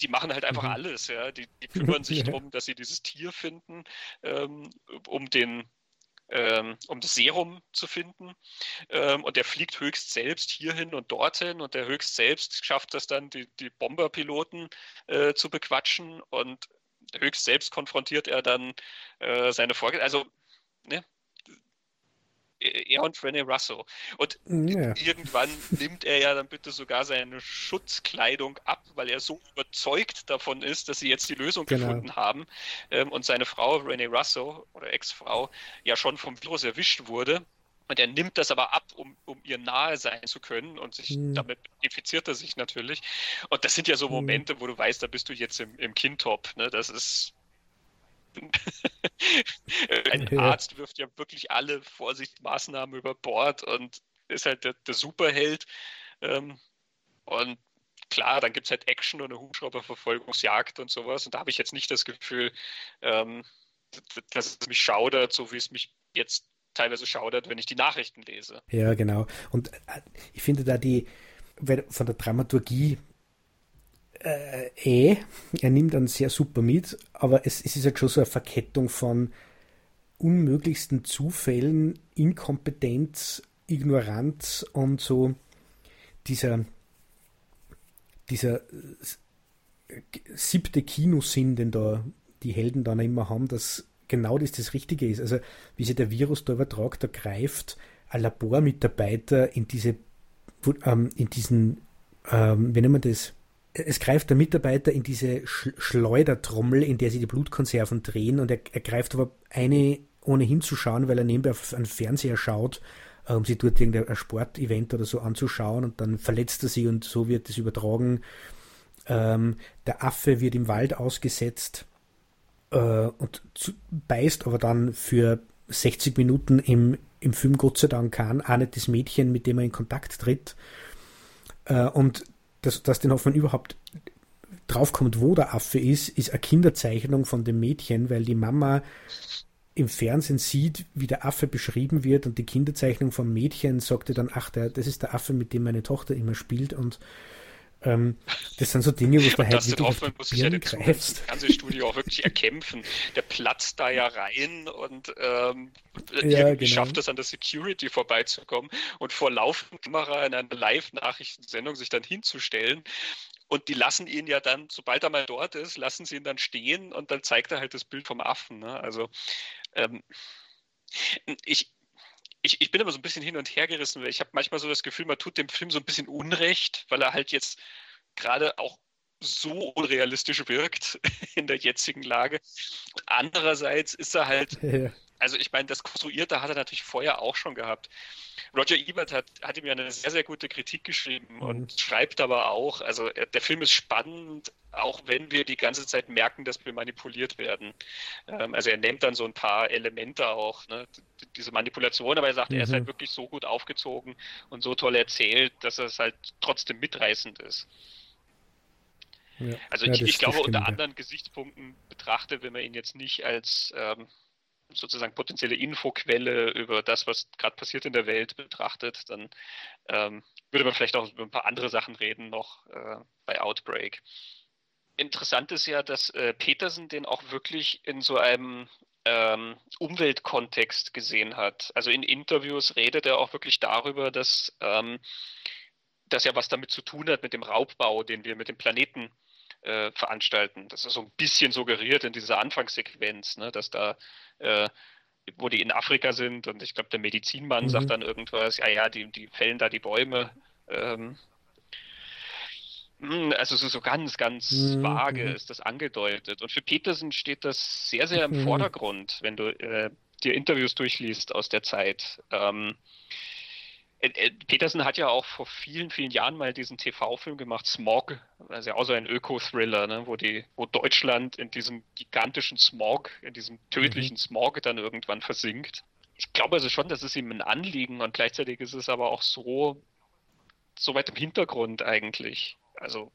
die machen halt einfach mhm. alles, ja. Die, die kümmern sich darum, dass sie dieses Tier finden, ähm, um den ähm, um das Serum zu finden. Ähm, und der fliegt höchst selbst hierhin und dorthin und der höchst selbst schafft es dann, die, die Bomberpiloten äh, zu bequatschen und höchst selbst konfrontiert er dann äh, seine Folge. Also, ne, er und René Russo. Und ja. irgendwann nimmt er ja dann bitte sogar seine Schutzkleidung ab, weil er so überzeugt davon ist, dass sie jetzt die Lösung genau. gefunden haben ähm, und seine Frau René Russo oder Ex-Frau ja schon vom Virus erwischt wurde. Und er nimmt das aber ab, um, um ihr nahe sein zu können und sich hm. damit infiziert er sich natürlich. Und das sind ja so hm. Momente, wo du weißt, da bist du jetzt im, im Kindtop. Ne? Das ist Ein ja. Arzt wirft ja wirklich alle Vorsichtsmaßnahmen über Bord und ist halt der, der Superheld. Ähm, und klar, dann gibt es halt Action und eine Hubschrauberverfolgungsjagd und sowas. Und da habe ich jetzt nicht das Gefühl, ähm, dass es mich schaudert, so wie es mich jetzt teilweise schaudert, wenn ich die Nachrichten lese. Ja, genau. Und äh, ich finde da die, von der Dramaturgie äh, eh, er nimmt dann sehr super mit, aber es, es ist halt schon so eine Verkettung von unmöglichsten Zufällen, Inkompetenz, Ignoranz und so dieser, dieser siebte Kinosinn, den da die Helden dann immer haben, dass genau das das Richtige ist. Also wie sich der Virus da übertragt, da greift ein Labormitarbeiter in diese ähm, in diesen, ähm, wie nennt man das, es greift der Mitarbeiter in diese Schleudertrommel, in der sie die Blutkonserven drehen und er, er greift aber eine ohne hinzuschauen, weil er nebenbei auf einen Fernseher schaut, äh, um sich dort irgendein Sportevent oder so anzuschauen und dann verletzt er sie und so wird es übertragen. Ähm, der Affe wird im Wald ausgesetzt äh, und zu, beißt aber dann für 60 Minuten im, im Film Gott sei Dank kann, auch nicht das Mädchen, mit dem er in Kontakt tritt. Äh, und dass, dass den Hoffmann überhaupt draufkommt, wo der Affe ist, ist eine Kinderzeichnung von dem Mädchen, weil die Mama im Fernsehen sieht, wie der Affe beschrieben wird und die Kinderzeichnung vom Mädchen sagte dann, ach, der, das ist der Affe, mit dem meine Tochter immer spielt und ähm, das sind so Dinge, wo du halt wirklich auf die muss sich ja greifst. Das Fernsehstudio auch wirklich erkämpfen. Der platzt da ja rein und ähm, ja, irgendwie genau. schafft es an der Security vorbeizukommen und vor laufender Kamera in einer Live-Nachrichtensendung sich dann hinzustellen. Und die lassen ihn ja dann, sobald er mal dort ist, lassen sie ihn dann stehen und dann zeigt er halt das Bild vom Affen. Ne? Also ähm, ich, ich, ich bin immer so ein bisschen hin und her gerissen, weil ich habe manchmal so das Gefühl, man tut dem Film so ein bisschen Unrecht, weil er halt jetzt gerade auch so unrealistisch wirkt in der jetzigen Lage. Andererseits ist er halt. also ich meine, das Konstruierte hat er natürlich vorher auch schon gehabt. Roger Ebert hat, hat ihm ja eine sehr, sehr gute Kritik geschrieben mhm. und schreibt aber auch, also der Film ist spannend, auch wenn wir die ganze Zeit merken, dass wir manipuliert werden. Ähm, also er nennt dann so ein paar Elemente auch, ne, diese Manipulation, aber er sagt, mhm. er ist halt mhm. wirklich so gut aufgezogen und so toll erzählt, dass es halt trotzdem mitreißend ist. Ja. Also ja, ich, ich glaube, unter anderen Gesichtspunkten betrachtet, wenn man ihn jetzt nicht als ähm, sozusagen potenzielle Infoquelle über das, was gerade passiert in der Welt betrachtet, dann ähm, würde man vielleicht auch über ein paar andere Sachen reden noch äh, bei Outbreak. Interessant ist ja, dass äh, Petersen den auch wirklich in so einem ähm, Umweltkontext gesehen hat. Also in Interviews redet er auch wirklich darüber, dass ähm, das ja was damit zu tun hat mit dem Raubbau, den wir mit dem Planeten äh, veranstalten. Das ist so ein bisschen suggeriert in dieser Anfangssequenz, ne, dass da, äh, wo die in Afrika sind und ich glaube, der Medizinmann mhm. sagt dann irgendwas, ja, ja, die, die fällen da die Bäume. Ähm, hm, also so, so ganz, ganz mhm. vage ist das angedeutet. Und für Peterson steht das sehr, sehr im mhm. Vordergrund, wenn du äh, dir Interviews durchliest aus der Zeit. Ähm, äh, äh, Peterson hat ja auch vor vielen, vielen Jahren mal diesen TV-Film gemacht, Smog, also ja auch so ein Öko-Thriller, ne, wo, die, wo Deutschland in diesem gigantischen Smog, in diesem tödlichen mhm. Smog dann irgendwann versinkt. Ich glaube also schon, das ist ihm ein Anliegen und gleichzeitig ist es aber auch so, so weit im Hintergrund eigentlich. Also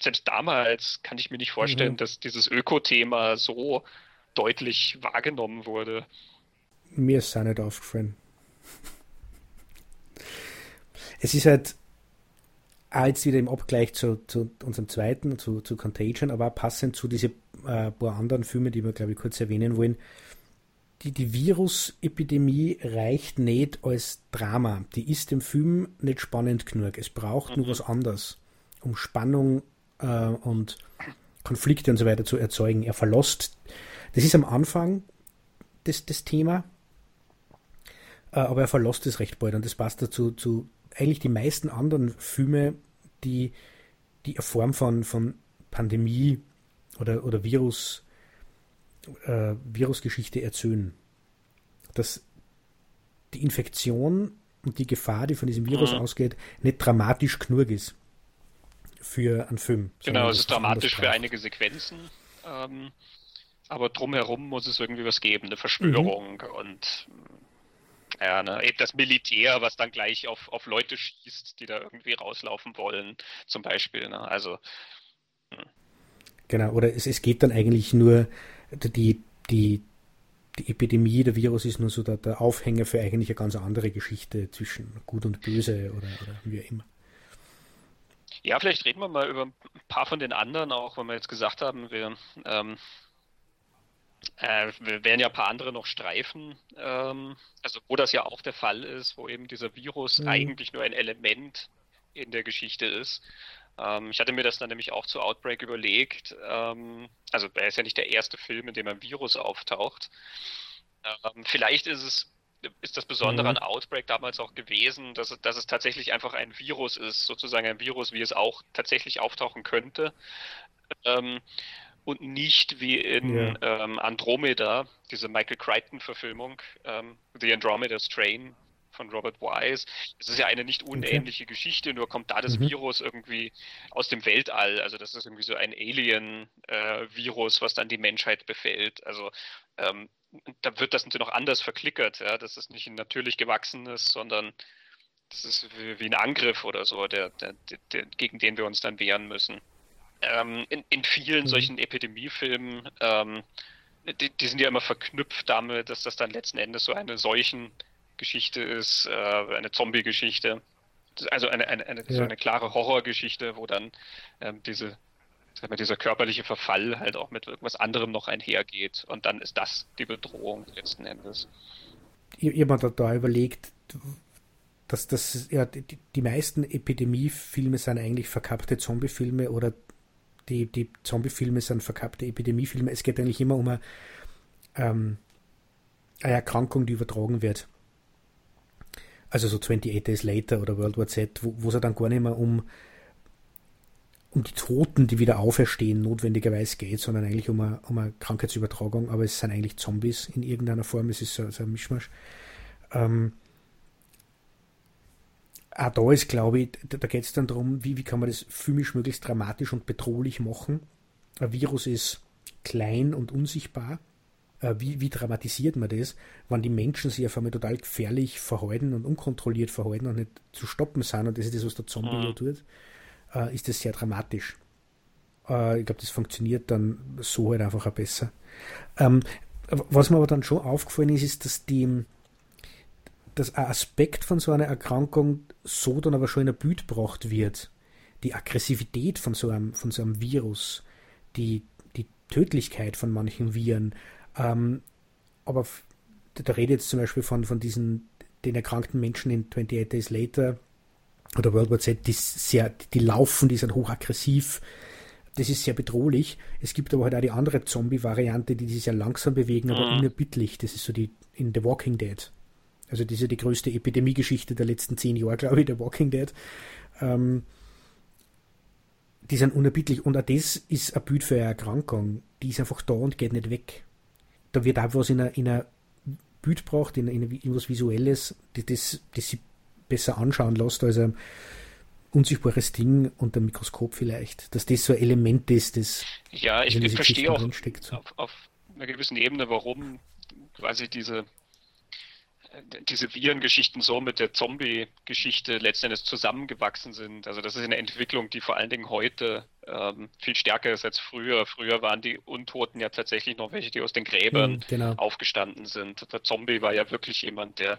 selbst damals kann ich mir nicht vorstellen, mhm. dass dieses Öko-Thema so deutlich wahrgenommen wurde. Mir ist es auch nicht aufgefallen es ist halt, auch jetzt wieder im Abgleich zu, zu unserem zweiten, zu, zu Contagion, aber auch passend zu diesen äh, paar anderen Filmen, die wir, glaube ich, kurz erwähnen wollen. Die, die Virusepidemie reicht nicht als Drama. Die ist im Film nicht spannend genug. Es braucht mhm. nur was anderes, um Spannung äh, und Konflikte und so weiter zu erzeugen. Er verlässt, das ist am Anfang das, das Thema, äh, aber er verlässt es recht bald und das passt dazu zu eigentlich die meisten anderen Filme, die die Form von, von Pandemie oder, oder Virus, äh, Virusgeschichte erzählen. Dass die Infektion und die Gefahr, die von diesem Virus mhm. ausgeht, nicht dramatisch genug ist für einen Film. Genau, es ist dramatisch für einige Sequenzen, ähm, aber drumherum muss es irgendwie was geben, eine Verschwörung mhm. und ja, ne, eben das Militär, was dann gleich auf, auf Leute schießt, die da irgendwie rauslaufen wollen, zum Beispiel. Ne? Also. Hm. Genau, oder es, es geht dann eigentlich nur, die, die, die Epidemie, der Virus ist nur so der, der Aufhänger für eigentlich eine ganz andere Geschichte zwischen Gut und Böse oder, oder wie auch immer. Ja, vielleicht reden wir mal über ein paar von den anderen, auch wenn wir jetzt gesagt haben, wir ähm, äh, wir werden ja ein paar andere noch streifen, ähm, also wo das ja auch der Fall ist, wo eben dieser Virus mhm. eigentlich nur ein Element in der Geschichte ist. Ähm, ich hatte mir das dann nämlich auch zu Outbreak überlegt. Ähm, also er ist ja nicht der erste Film, in dem ein Virus auftaucht. Ähm, vielleicht ist es ist das Besondere mhm. an Outbreak damals auch gewesen, dass, dass es tatsächlich einfach ein Virus ist, sozusagen ein Virus, wie es auch tatsächlich auftauchen könnte. Ähm, und nicht wie in ja. ähm, Andromeda, diese Michael Crichton-Verfilmung, ähm, The Andromeda Strain von Robert Wise. Es ist ja eine nicht unähnliche okay. Geschichte, nur kommt da das mhm. Virus irgendwie aus dem Weltall. Also das ist irgendwie so ein Alien-Virus, äh, was dann die Menschheit befällt. Also ähm, da wird das natürlich noch anders verklickert. Ja? Das ist nicht ein natürlich gewachsenes, sondern das ist wie, wie ein Angriff oder so, der, der, der, gegen den wir uns dann wehren müssen ähm, in, in, vielen mhm. solchen Epidemiefilmen, ähm, die, die, sind ja immer verknüpft damit, dass das dann letzten Endes so eine Seuchengeschichte ist, äh, eine Zombie-Geschichte. Also eine, eine, eine ja. so eine klare Horrorgeschichte, wo dann ähm, diese, mal, dieser körperliche Verfall halt auch mit irgendwas anderem noch einhergeht. Und dann ist das die Bedrohung letzten Endes. Jemand hat da überlegt, dass das ja die, die meisten Epidemiefilme sind eigentlich verkappte Zombiefilme oder die, die Zombie-Filme sind verkappte Epidemie-Filme. Es geht eigentlich immer um eine, ähm, eine Erkrankung, die übertragen wird. Also so 28 Days Later oder World War Z, wo, es dann gar nicht mehr um, um die Toten, die wieder auferstehen, notwendigerweise geht, sondern eigentlich um eine, um eine Krankheitsübertragung. Aber es sind eigentlich Zombies in irgendeiner Form. Es ist so, so ein Mischmasch. Ähm, auch da ist, glaube ich, da, da geht es dann darum, wie, wie kann man das filmisch möglichst dramatisch und bedrohlich machen. Ein Virus ist klein und unsichtbar. Äh, wie, wie dramatisiert man das, wenn die Menschen sich auf einmal total gefährlich verhalten und unkontrolliert verhalten und nicht zu stoppen sind, und das ist das, was der Zombie mhm. tut, äh, ist das sehr dramatisch. Äh, ich glaube, das funktioniert dann so halt einfach auch besser. Ähm, was mir aber dann schon aufgefallen ist, ist, dass die, dass ein Aspekt von so einer Erkrankung so dann aber schon in der Bild gebracht wird. Die Aggressivität von so einem, von so einem Virus, die, die Tödlichkeit von manchen Viren. Ähm, aber da rede ich jetzt zum Beispiel von, von diesen, den erkrankten Menschen in 28 Days Later oder World War Z, die, sehr, die laufen, die sind hochaggressiv. Das ist sehr bedrohlich. Es gibt aber halt auch die andere Zombie-Variante, die sich sehr langsam bewegen, aber mhm. unerbittlich. Das ist so die in The Walking Dead. Also diese die größte Epidemiegeschichte der letzten zehn Jahre, glaube ich, der Walking Dead. Ähm, die sind unerbittlich. Und auch das ist ein Bild für eine Erkrankung. Die ist einfach da und geht nicht weg. Da wird auch was in einer, in einer Bild braucht, in, in, in was Visuelles, das, das, das sie besser anschauen lässt als ein unsichtbares Ding unter dem Mikroskop vielleicht. Dass das so ein Element ist, das ja, ich, ich verstehe auch auf, auf einer gewissen Ebene, warum quasi diese diese Virengeschichten so mit der Zombie-Geschichte letztendlich zusammengewachsen sind. Also das ist eine Entwicklung, die vor allen Dingen heute ähm, viel stärker ist als früher. Früher waren die Untoten ja tatsächlich noch welche, die aus den Gräbern mhm, genau. aufgestanden sind. Der Zombie war ja wirklich jemand, der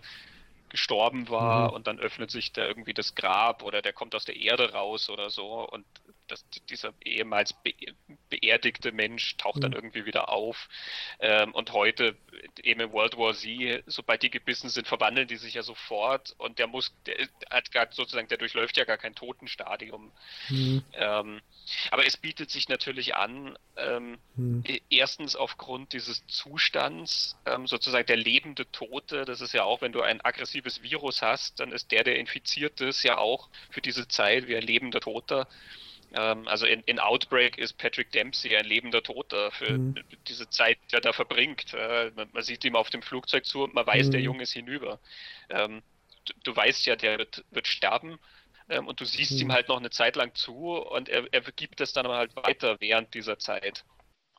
gestorben war mhm. und dann öffnet sich da irgendwie das Grab oder der kommt aus der Erde raus oder so und das, dieser ehemals be beerdigte Mensch taucht mhm. dann irgendwie wieder auf. Ähm, und heute, eben in World War Z, sobald die gebissen sind, verwandeln die sich ja sofort und der muss, der hat gar sozusagen, der durchläuft ja gar kein Totenstadium. Mhm. Ähm, aber es bietet sich natürlich an, ähm, mhm. E-, erstens aufgrund dieses Zustands, ähm, sozusagen der lebende Tote, das ist ja auch, wenn du ein aggressives Virus hast, dann ist der, der infiziert ist, ja auch für diese Zeit wie ein lebender Toter. Ähm, also in, in, Outbreak ist Patrick Dempsey ein lebender Toter für mhm. diese Zeit, die er da verbringt. Äh, man, man, sieht ihm auf dem Flugzeug zu und man weiß, mhm. der Junge ist hinüber. Ähm, du, du, weißt ja, der wird, wird sterben ähm, und du siehst mhm. ihm halt noch eine Zeit lang zu und er, er gibt es dann aber halt weiter während dieser Zeit.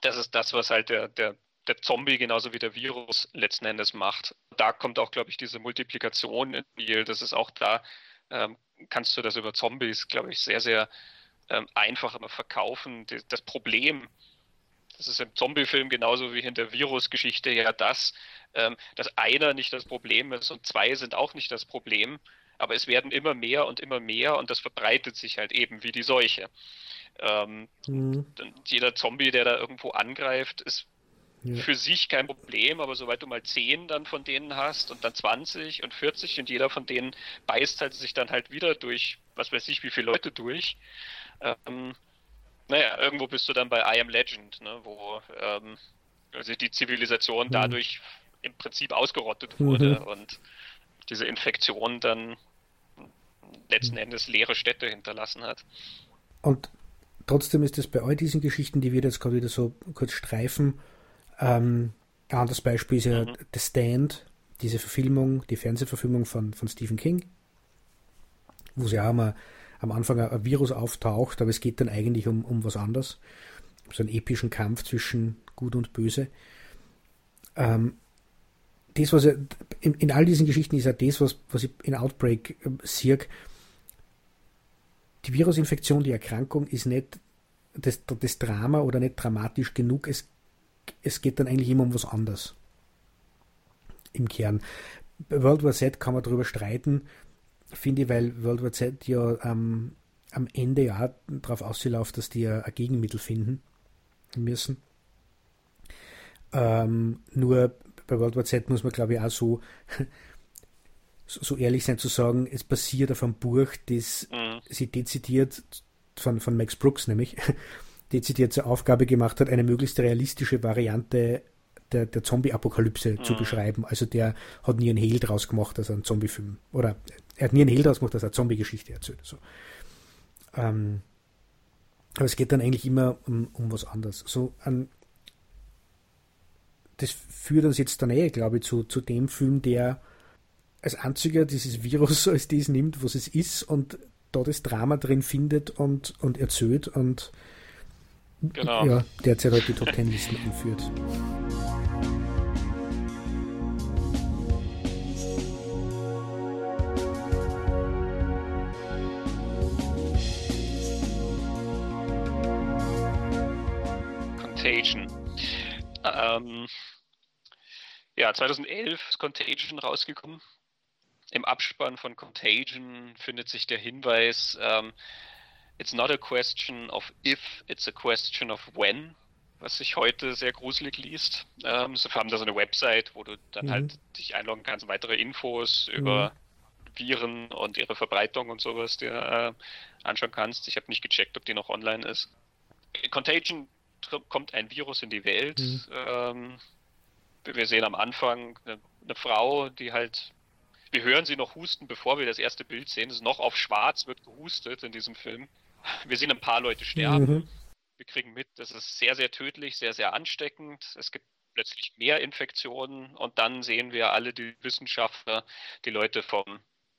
Das ist das, was halt der, der, der Zombie genauso wie der Virus letzten Endes macht. Da kommt auch, glaube ich, diese Multiplikation ins Spiel. Das ist auch da, ähm, kannst du das über Zombies, glaube ich, sehr, sehr ähm, einfach immer verkaufen. Das Problem, das ist im Zombie-Film genauso wie in der Virus-Geschichte ja das, ähm, dass einer nicht das Problem ist und zwei sind auch nicht das Problem, aber es werden immer mehr und immer mehr und das verbreitet sich halt eben wie die Seuche. Ähm, mhm. Jeder Zombie, der da irgendwo angreift, ist ja. für sich kein Problem, aber sobald du mal 10 dann von denen hast und dann 20 und 40 und jeder von denen beißt halt sich dann halt wieder durch, was weiß ich, wie viele Leute durch, ähm, naja, irgendwo bist du dann bei I Am Legend, ne, wo ähm, also die Zivilisation mhm. dadurch im Prinzip ausgerottet wurde mhm. und diese Infektion dann letzten mhm. Endes leere Städte hinterlassen hat. Und trotzdem ist es bei all diesen Geschichten, die wir jetzt gerade wieder so kurz streifen, ähm, ein anderes Beispiel ist ja mhm. The Stand, diese Verfilmung, die Fernsehverfilmung von, von Stephen King, wo sie auch mal am Anfang ein Virus auftaucht, aber es geht dann eigentlich um, um was anderes. So einen epischen Kampf zwischen Gut und Böse. Ähm, das, was er, in, in, all diesen Geschichten ist ja das, was, was ich in Outbreak äh, sehe. Die Virusinfektion, die Erkrankung ist nicht das, das Drama oder nicht dramatisch genug. Es, es geht dann eigentlich immer um was anderes. Im Kern. World War Z kann man darüber streiten, finde ich, weil World War Z ja ähm, am Ende ja darauf ausläuft, dass die ja ein Gegenmittel finden müssen. Ähm, nur bei World War Z muss man, glaube ich, auch so, so ehrlich sein zu sagen, es basiert auf einem Buch, das mhm. sie dezidiert von, von Max Brooks nämlich, dezidiert zur Aufgabe gemacht hat, eine möglichst realistische Variante der, der Zombie-Apokalypse mhm. zu beschreiben. Also der hat nie einen Hehl draus gemacht, also einen Zombie-Film. Oder er hat nie einen Hehl draus gemacht, dass er eine Zombie-Geschichte erzählt. So. Ähm, aber es geht dann eigentlich immer um, um was anderes. So an, das führt uns jetzt dann eh, glaube ich, zu, zu dem Film, der als einziger dieses Virus als das nimmt, was es ist und da das Drama drin findet und, und erzählt und genau. ja, derzeit halt die Top Ten Listen anführt. Contagion. Ähm, ja, 2011 ist Contagion rausgekommen. Im Abspann von Contagion findet sich der Hinweis, ähm, it's not a question of if, it's a question of when, was sich heute sehr gruselig liest. Ähm, sie haben da so eine Website, wo du dann mhm. halt dich einloggen kannst, weitere Infos mhm. über Viren und ihre Verbreitung und sowas dir äh, anschauen kannst. Ich habe nicht gecheckt, ob die noch online ist. Contagion kommt ein Virus in die Welt. Mhm. Ähm, wir sehen am Anfang eine, eine, Frau, die halt, wir hören sie noch husten, bevor wir das erste Bild sehen. Es ist noch auf schwarz, wird gehustet in diesem Film. Wir sehen ein paar Leute sterben. Mhm. Wir kriegen mit, das ist sehr, sehr tödlich, sehr, sehr ansteckend. Es gibt plötzlich mehr Infektionen und dann sehen wir alle die Wissenschaftler, die Leute vom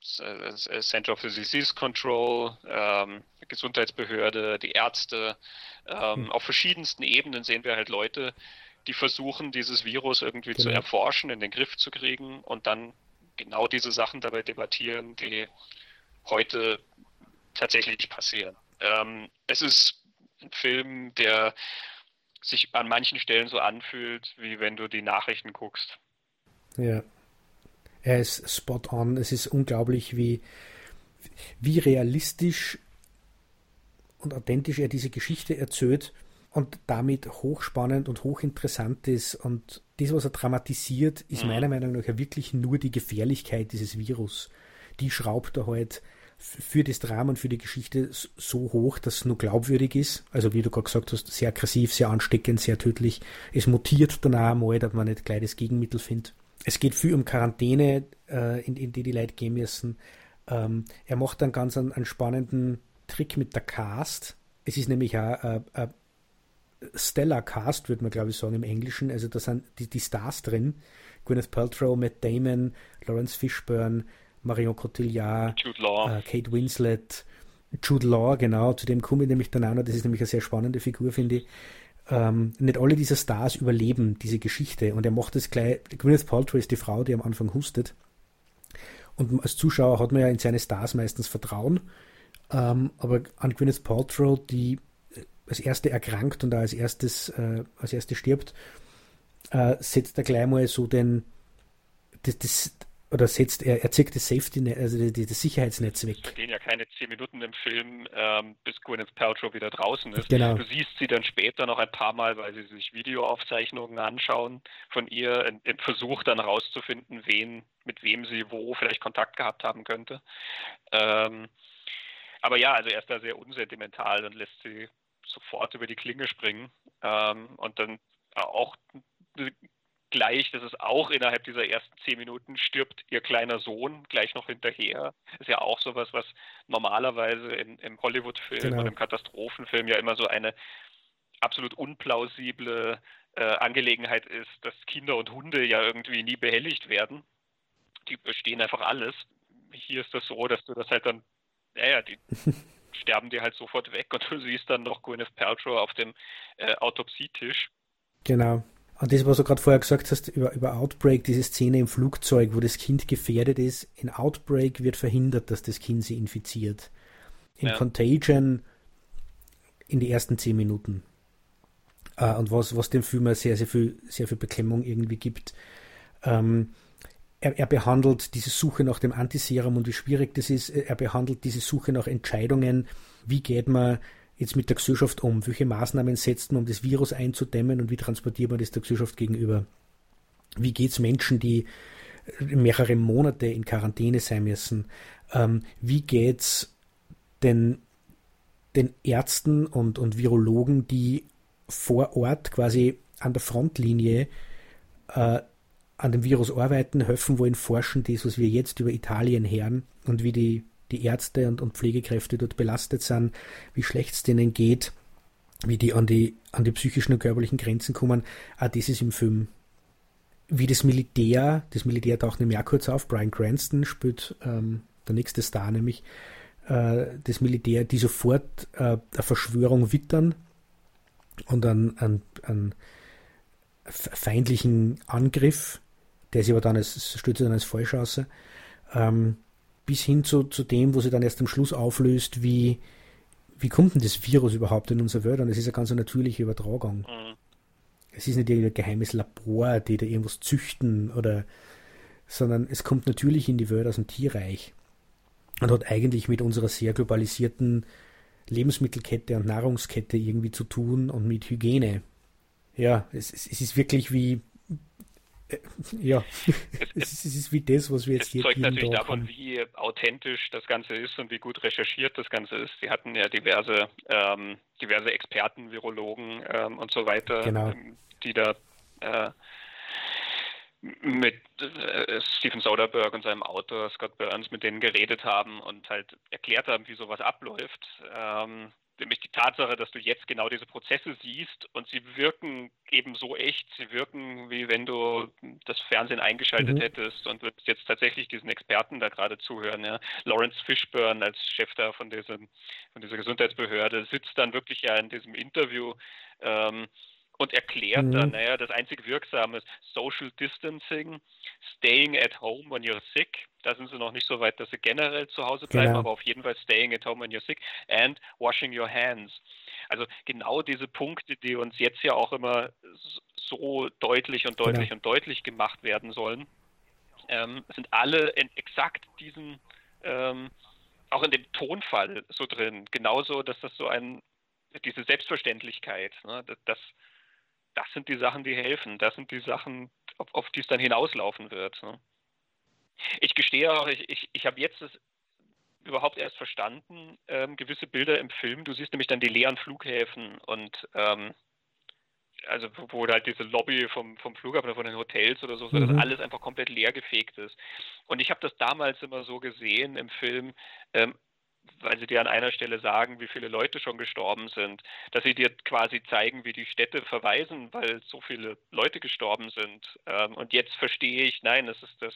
Center for Disease Control, ähm, Gesundheitsbehörde, die Ärzte. Ähm, mhm. Auf verschiedensten Ebenen sehen wir halt Leute, die versuchen, dieses Virus irgendwie genau. zu erforschen, in den Griff zu kriegen und dann genau diese Sachen dabei debattieren, die heute tatsächlich passieren. Ähm, es ist ein Film, der sich an manchen Stellen so anfühlt, wie wenn du die Nachrichten guckst. Ja. Er ist spot on. Es ist unglaublich, wie, wie realistisch und authentisch er diese Geschichte erzählt und damit hochspannend und hochinteressant ist. Und das, was er dramatisiert, ist mhm. meiner Meinung nach ja wirklich nur die Gefährlichkeit dieses Virus. Die schraubt er halt für das Drama und für die Geschichte so hoch, dass es nur glaubwürdig ist. Also wie du gerade gesagt hast, sehr aggressiv, sehr ansteckend, sehr tödlich. Es mutiert danach mal, dass man nicht gleich das Gegenmittel findet. Es geht viel um Quarantäne, äh, in, in die die Leute gehen müssen. Ähm, er macht dann ganz einen, einen, spannenden Trick mit der Cast. Es ist nämlich ein, ein Stellar Cast, würde man glaube ich sagen im Englischen. Also da sind die, die Stars drin. Gwyneth Paltrow, Matt Damon, Lawrence Fishburne, Marion Cotillard, äh, Kate Winslet, Jude Law, genau, zu dem komme ich nämlich dann auch noch. Das ist nämlich eine sehr spannende Figur, finde ich. Ähm, nicht alle dieser Stars überleben diese Geschichte und er macht es gleich. Gwyneth Paltrow ist die Frau, die am Anfang hustet. Und als Zuschauer hat man ja in seine Stars meistens Vertrauen. Ähm, aber an Gwyneth Paltrow, die als erste erkrankt und als erstes, äh, als erste stirbt, äh, setzt er gleich mal so den, das, das, oder setzt er, er zieht das Safety, also das Sicherheitsnetz weg. Es gehen ja keine zehn Minuten im Film, ähm, bis Gwyneth Paltrow wieder draußen ist. Genau. Du siehst sie dann später noch ein paar Mal, weil sie sich Videoaufzeichnungen anschauen von ihr, im Versuch dann herauszufinden, wen, mit wem sie wo vielleicht Kontakt gehabt haben könnte. Ähm, aber ja, also er ist da sehr unsentimental und lässt sie sofort über die Klinge springen. Ähm, und dann auch gleich, das ist auch innerhalb dieser ersten zehn Minuten, stirbt ihr kleiner Sohn gleich noch hinterher. Ist ja auch sowas, was normalerweise in, im Hollywood-Film genau. und im Katastrophenfilm ja immer so eine absolut unplausible äh, Angelegenheit ist, dass Kinder und Hunde ja irgendwie nie behelligt werden. Die bestehen einfach alles. Hier ist das so, dass du das halt dann, naja, die sterben die halt sofort weg und du siehst dann noch Gwyneth Paltrow auf dem äh, Autopsietisch. Genau. Und das, was du gerade vorher gesagt hast über, über Outbreak, diese Szene im Flugzeug, wo das Kind gefährdet ist, in Outbreak wird verhindert, dass das Kind sie infiziert. In ja. Contagion in die ersten zehn Minuten. Äh, und was, was dem Film sehr, sehr viel, sehr viel Beklemmung irgendwie gibt. Ähm, er, er, behandelt diese Suche nach dem Antiserum und wie schwierig das ist. Er behandelt diese Suche nach Entscheidungen. Wie geht man jetzt mit der Gesellschaft um? Welche Maßnahmen setzt man, um das Virus einzudämmen und wie transportiert man das der Gesellschaft gegenüber? Wie geht es Menschen, die mehrere Monate in Quarantäne sein müssen? Ähm, wie geht es den, den Ärzten und, und Virologen, die vor Ort quasi an der Frontlinie äh, an dem Virus arbeiten, helfen wollen, forschen, das, was wir jetzt über Italien hören und wie die, die Ärzte und, und Pflegekräfte dort belastet sind, wie schlecht es denen geht, wie die an die, an die psychischen und körperlichen Grenzen kommen. Auch das ist im Film. Wie das Militär, das Militär taucht nämlich auch kurz auf, Brian Cranston spielt ähm, der nächste Star nämlich, äh, das Militär, die sofort äh, eine Verschwörung wittern und einen, einen, einen feindlichen Angriff der sich aber dann als, sich dann als falsch aus, ähm, bis hin zu, zu dem, wo sie dann erst am Schluss auflöst, wie, wie kommt denn das Virus überhaupt in unsere Welt? Und es ist eine ganz natürliche Übertragung. Mhm. Es ist nicht irgendein geheimes Labor, die da irgendwas züchten oder, sondern es kommt natürlich in die Welt aus dem Tierreich und hat eigentlich mit unserer sehr globalisierten Lebensmittelkette und Nahrungskette irgendwie zu tun und mit Hygiene. Ja, es, es ist wirklich wie, ja, es, es, ist wie das, was wir jetzt hier zeugt natürlich Tag davon, haben. wie authentisch das Ganze ist und wie gut recherchiert das Ganze ist. Sie hatten ja diverse, ähm, diverse Experten, Virologen ähm, und so weiter, genau. ähm, die da äh, mit äh, Stephen Soderbergh und seinem Autor Scott Burns mit denen geredet haben und halt erklärt haben, wie sowas abläuft. Ähm, nämlich die Tatsache, dass du jetzt genau diese Prozesse siehst und sie wirken eben so echt, sie wirken wie wenn du das Fernsehen eingeschaltet mhm. hättest und würdest jetzt tatsächlich diesen Experten da gerade zuhören. Ja. Lawrence Fishburne als Chef da von, diesem, von dieser Gesundheitsbehörde sitzt dann wirklich ja in diesem Interview ähm, und erklärt mhm. dann, naja, das einzig Wirksame ist Social Distancing, Staying at Home when you're sick. Da sind sie noch nicht so weit, dass sie generell zu Hause bleiben, genau. aber auf jeden Fall Staying at Home when you're sick and washing your hands. Also genau diese Punkte, die uns jetzt ja auch immer so deutlich und deutlich genau. und deutlich gemacht werden sollen. ähm, sind alle in exakt diesen, ähm, auch in dem Tonfall so drin. Genauso, dass das so ein, diese Selbstverständlichkeit, ne, das, das sind die Sachen, die helfen. Das sind die Sachen, auf, auf die es dann hinauslaufen wird. Ne. Ich gestehe auch, ich, ich, ich habe jetzt das überhaupt erst verstanden, ähm, gewisse Bilder im Film. Du siehst nämlich dann die leeren Flughäfen und ähm, also wo halt diese Lobby vom, vom Flughafen oder von den Hotels oder so, mhm. dass alles einfach komplett leer gefegt ist. Und ich habe das damals immer so gesehen im Film, ähm, weil sie dir an einer Stelle sagen, wie viele Leute schon gestorben sind, dass sie dir quasi zeigen, wie die Städte verweisen, weil so viele Leute gestorben sind. Ähm, und jetzt verstehe ich, nein, es ist das,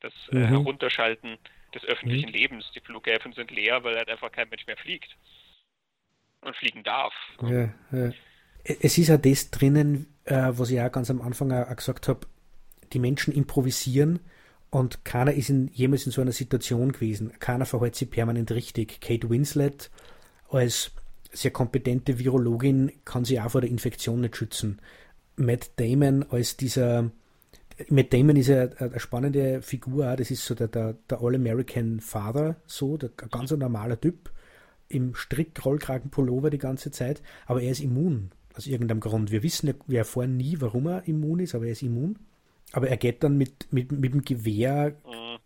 das äh, mhm. Herunterschalten des öffentlichen mhm. Lebens. Die Flughäfen sind leer, weil halt einfach kein Mensch mehr fliegt und fliegen darf. Ja, ja es ist ja das drinnen, äh, was ich auch ganz am Anfang auch, gesagt habe, die Menschen improvisieren und keiner ist in, jemals in so einer Situation gewesen. Keiner verhält sich permanent richtig. Kate Winslet als sehr kompetente Virologin kann sich auch vor der Infektion nicht schützen. Matt Damon als dieser Matt Damon ist ja eine spannende Figur, das ist so der, der, der All-American Father, so, der, ein ganz normaler Typ, im Strick-Rollkragen-Pullover die ganze Zeit, aber er ist immun aus irgendeinem Grund. Wir wissen, wir erfahren nie, warum er immun ist, aber er ist immun. Aber er geht dann mit, mit, mit dem Gewehr mhm.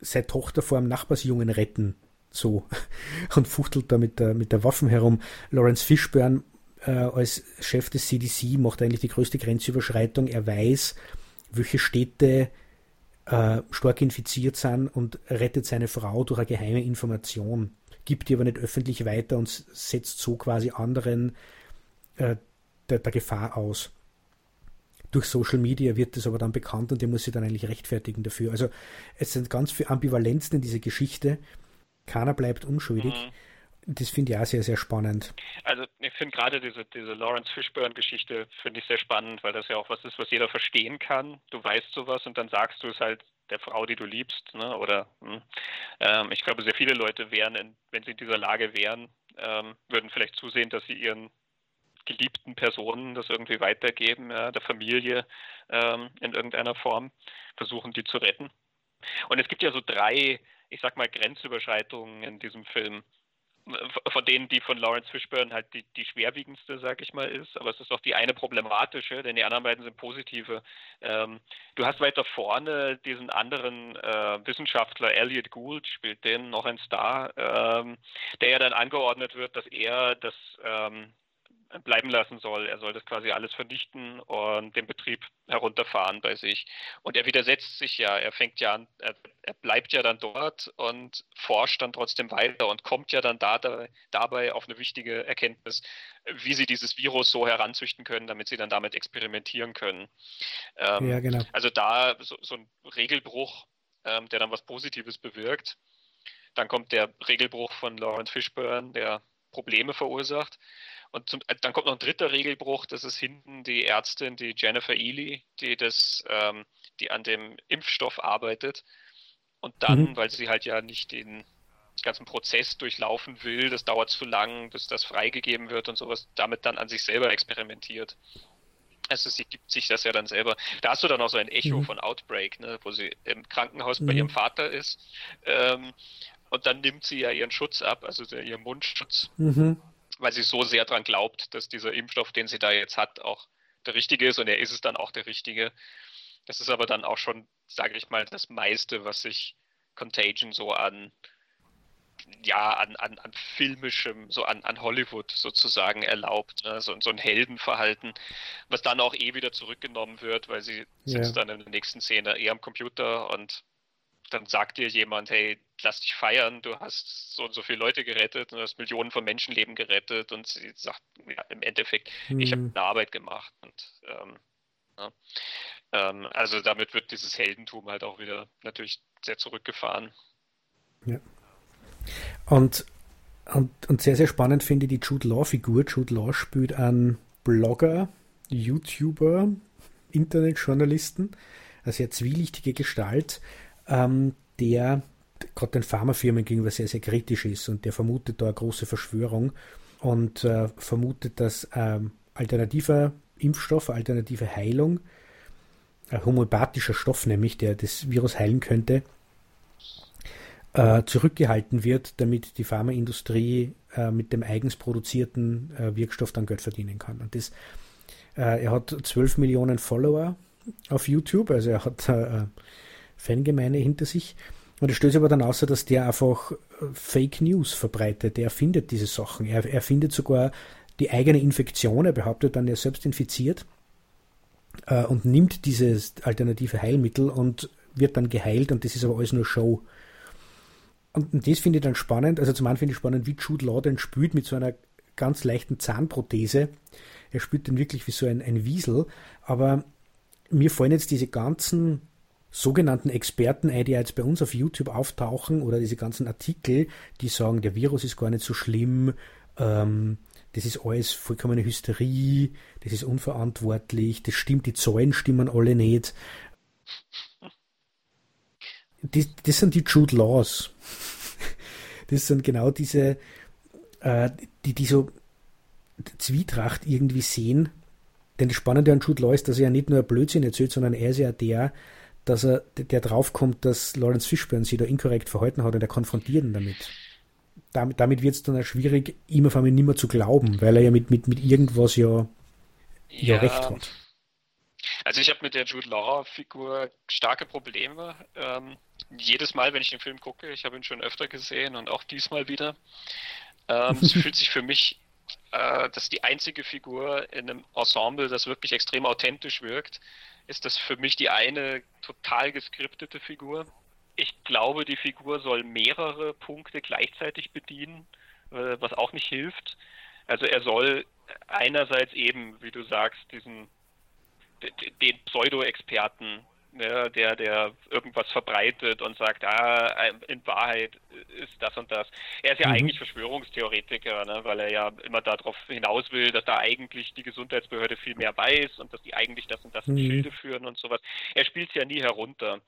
seine Tochter vor einem Nachbarsjungen retten. So. Und fuchtelt da mit der, mit der Waffen herum. Lawrence Fishburne äh, als Chef des CDC macht eigentlich die größte Grenzüberschreitung. Er weiß, welche Städte äh, stark infiziert sind und rettet seine Frau durch eine geheime Information, gibt die aber nicht öffentlich weiter und setzt so quasi anderen äh, der, der Gefahr aus. Durch Social Media wird es aber dann bekannt und der muss sich dann eigentlich rechtfertigen dafür. Also es sind ganz viele Ambivalenzen in dieser Geschichte. Keiner bleibt unschuldig. Mhm. Das finde ich auch sehr, sehr spannend. Also ich finde gerade diese, diese Lawrence Fishburne-Geschichte finde ich sehr spannend, weil das ja auch was ist, was jeder verstehen kann. Du weißt sowas und dann sagst du es halt der Frau, die du liebst. Ne? Oder hm. ähm, ich glaube, sehr viele Leute wären, in, wenn sie in dieser Lage wären, ähm, würden vielleicht zusehen, dass sie ihren geliebten Personen das irgendwie weitergeben, ja, der Familie ähm, in irgendeiner Form, versuchen die zu retten. Und es gibt ja so drei, ich sag mal, Grenzüberschreitungen in diesem Film von denen die von Lawrence Fishburne halt die, die schwerwiegendste, sag ich mal, ist. Aber es ist auch die eine problematische, denn die anderen beiden sind positive. Ähm, du hast weiter vorne diesen anderen äh, Wissenschaftler, Elliot Gould, spielt den, noch ein Star, ähm, der ja dann angeordnet wird, dass er das ähm, bleiben lassen soll. Er soll das quasi alles vernichten und den Betrieb herunterfahren bei sich. Und er widersetzt sich ja, er fängt ja an, er, er bleibt ja dann dort und forscht dann trotzdem weiter und kommt ja dann da, da, dabei auf eine wichtige Erkenntnis, wie sie dieses Virus so heranzüchten können, damit sie dann damit experimentieren können. Ähm, ja, genau. Also da so, so ein Regelbruch, ähm, der dann was Positives bewirkt. Dann kommt der Regelbruch von Lawrence Fishburne, der Probleme verursacht. Und zum, dann kommt noch ein dritter Regelbruch, das ist hinten die Ärztin, die Jennifer Ely, die das, ähm, die an dem Impfstoff arbeitet. Und dann, mhm. weil sie halt ja nicht den ganzen Prozess durchlaufen will, das dauert zu lang, bis das freigegeben wird und sowas, damit dann an sich selber experimentiert. Also sie gibt sich das ja dann selber. Da hast du dann auch so ein Echo mhm. von Outbreak, ne, wo sie im Krankenhaus mhm. bei ihrem Vater ist. Ähm, und dann nimmt sie ja ihren Schutz ab, also ihren Mundschutz. Mhm weil sie so sehr daran glaubt, dass dieser Impfstoff, den sie da jetzt hat, auch der richtige ist und er ist es dann auch der richtige. Das ist aber dann auch schon, sage ich mal, das meiste, was sich Contagion so an ja, an, an, an filmischem, so an, an Hollywood sozusagen erlaubt, ne? so, so ein Heldenverhalten, was dann auch eh wieder zurückgenommen wird, weil sie sitzt ja. dann in der nächsten Szene eher am Computer und dann sagt dir jemand, hey, lass dich feiern, du hast so und so viele Leute gerettet, du hast Millionen von Menschenleben gerettet und sie sagt ja, im Endeffekt, hm. ich habe eine Arbeit gemacht und ähm, ja, ähm, also damit wird dieses Heldentum halt auch wieder natürlich sehr zurückgefahren. Ja. Und, und, und sehr, sehr spannend finde ich die Jude Law-Figur. Jude Law spielt einen Blogger, YouTuber, Internetjournalisten, eine sehr zwielichtige Gestalt, ähm, der gerade den Pharmafirmen gegenüber sehr, sehr kritisch ist und der vermutet da eine große Verschwörung und äh, vermutet, dass ähm, alternativer Impfstoff, alternative Heilung ein homöopathischer Stoff nämlich, der das Virus heilen könnte, äh, zurückgehalten wird, damit die Pharmaindustrie äh, mit dem eigens produzierten äh, Wirkstoff dann Geld verdienen kann. Und das, äh, er hat 12 Millionen Follower auf YouTube, also er hat Fangemeine hinter sich. Und es stößt aber dann außer, dass der einfach äh, Fake News verbreitet. Er findet diese Sachen. Er, er findet sogar die eigene Infektion. Er behauptet dann, er ist selbst infiziert äh, und nimmt dieses alternative Heilmittel und wird dann geheilt. Und das ist aber alles nur Show. Und das finde ich dann spannend. Also zum einen finde ich spannend, wie Jude Law den spielt mit so einer ganz leichten Zahnprothese. Er spielt dann wirklich wie so ein, ein Wiesel. Aber mir fallen jetzt diese ganzen sogenannten Experten die jetzt bei uns auf YouTube auftauchen oder diese ganzen Artikel, die sagen, der Virus ist gar nicht so schlimm, ähm, das ist alles vollkommene Hysterie, das ist unverantwortlich, das stimmt, die Zahlen stimmen alle nicht. Das, das sind die Jude Laws. Das sind genau diese, äh, die, die so Zwietracht irgendwie sehen. Denn das Spannende an Jude Law ist, dass er ja nicht nur Blödsinn erzählt, sondern er ist ja der, dass er, der draufkommt, dass Lawrence Fishburne sich da inkorrekt verhalten hat und er konfrontiert ihn damit. Damit, damit wird es dann auch schwierig, ihm auf einmal nicht mehr zu glauben, weil er ja mit, mit, mit irgendwas ja, ja, ja recht hat. Also ich habe mit der Jude Law-Figur starke Probleme. Ähm, jedes Mal, wenn ich den Film gucke, ich habe ihn schon öfter gesehen und auch diesmal wieder. Ähm, es fühlt sich für mich, äh, dass die einzige Figur in einem Ensemble, das wirklich extrem authentisch wirkt, ist das für mich die eine total geskriptete Figur. Ich glaube, die Figur soll mehrere Punkte gleichzeitig bedienen, äh, was auch nicht hilft. Also er soll einerseits eben, wie du sagst, diesen den Pseudo-Experten ne, der, der irgendwas verbreitet und sagt, ah, in Wahrheit ist das und das. Er ist ja mhm. eigentlich Verschwörungstheoretiker, ne, weil er ja immer darauf hinaus will, dass da eigentlich die Gesundheitsbehörde viel mehr weiß und dass die eigentlich das und das mhm. Schilde führen und sowas. Er spielt es ja nie herunter.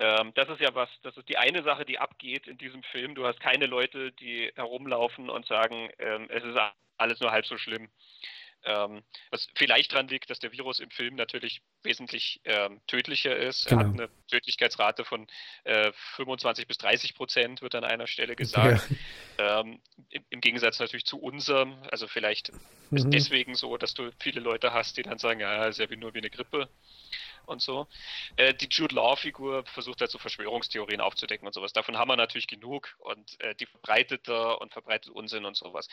Ähm, das ist ja was, das ist die eine Sache, die abgeht in diesem Film. Du hast keine Leute, die herumlaufen und sagen, ähm, es ist alles nur halb so schlimm. Ähm, was vielleicht daran liegt, dass der Virus im Film natürlich wesentlich ähm, tödlicher ist. Genau. Er hat genau. eine Tödlichkeitsrate von äh, 25 bis 30 Prozent, wird an einer Stelle gesagt. Ja. Ähm, im, im, Gegensatz natürlich zu unserem. Also vielleicht mhm. ist deswegen so, dass du viele Leute hast, die dann sagen, ja, ist ja nur wie eine Grippe und so. Äh, die Jude Law-Figur versucht halt so Verschwörungstheorien aufzudecken und sowas. Davon haben wir natürlich genug und äh, die verbreitet er und verbreitet Unsinn und sowas.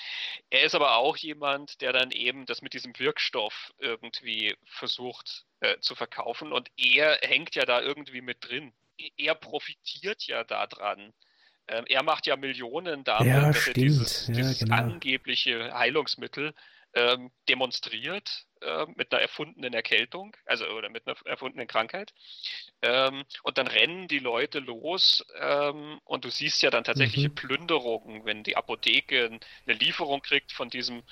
Er ist aber auch jemand, der dann eben das mit diesem Wirkstoff irgendwie versucht äh, zu verkaufen und er hängt ja da irgendwie mit drin. Er profitiert ja daran. Ähm, er macht ja Millionen damit, ja, dass er dieses, ja, dieses genau. angebliche Heilungsmittel ähm, demonstriert äh, mit einer erfundenen Erkältung, also oder mit einer erfundenen Krankheit. Ähm, und dann rennen die Leute los ähm, und du siehst ja dann tatsächliche mhm. Plünderungen, wenn die Apotheke eine Lieferung kriegt von diesem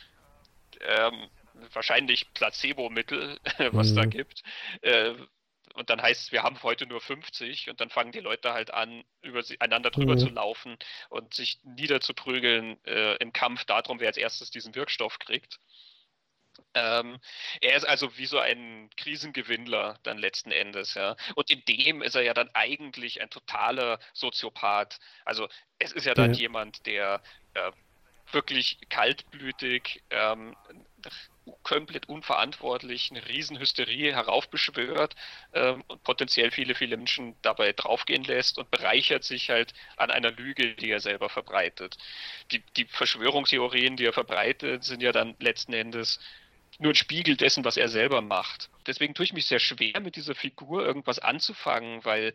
ähm, wahrscheinlich Placebo-Mittel, was mhm. da gibt. Äh, und dann heißt es, wir haben heute nur 50 und dann fangen die Leute halt an, über sie, einander drüber mhm. zu laufen und sich niederzuprügeln äh, im Kampf darum, wer als erstes diesen Wirkstoff kriegt. Ähm, er ist also wie so ein Krisengewinnler dann letzten Endes, ja. Und in dem ist er ja dann eigentlich ein totaler Soziopath. Also es ist ja dann ja. jemand, der äh, wirklich kaltblütig, ähm, komplett unverantwortlich eine Riesenhysterie heraufbeschwört ähm, und potenziell viele, viele Menschen dabei draufgehen lässt und bereichert sich halt an einer Lüge, die er selber verbreitet. Die, die Verschwörungstheorien, die er verbreitet, sind ja dann letzten Endes nur ein Spiegel dessen, was er selber macht. Deswegen tue ich mich sehr schwer, mit dieser Figur irgendwas anzufangen, weil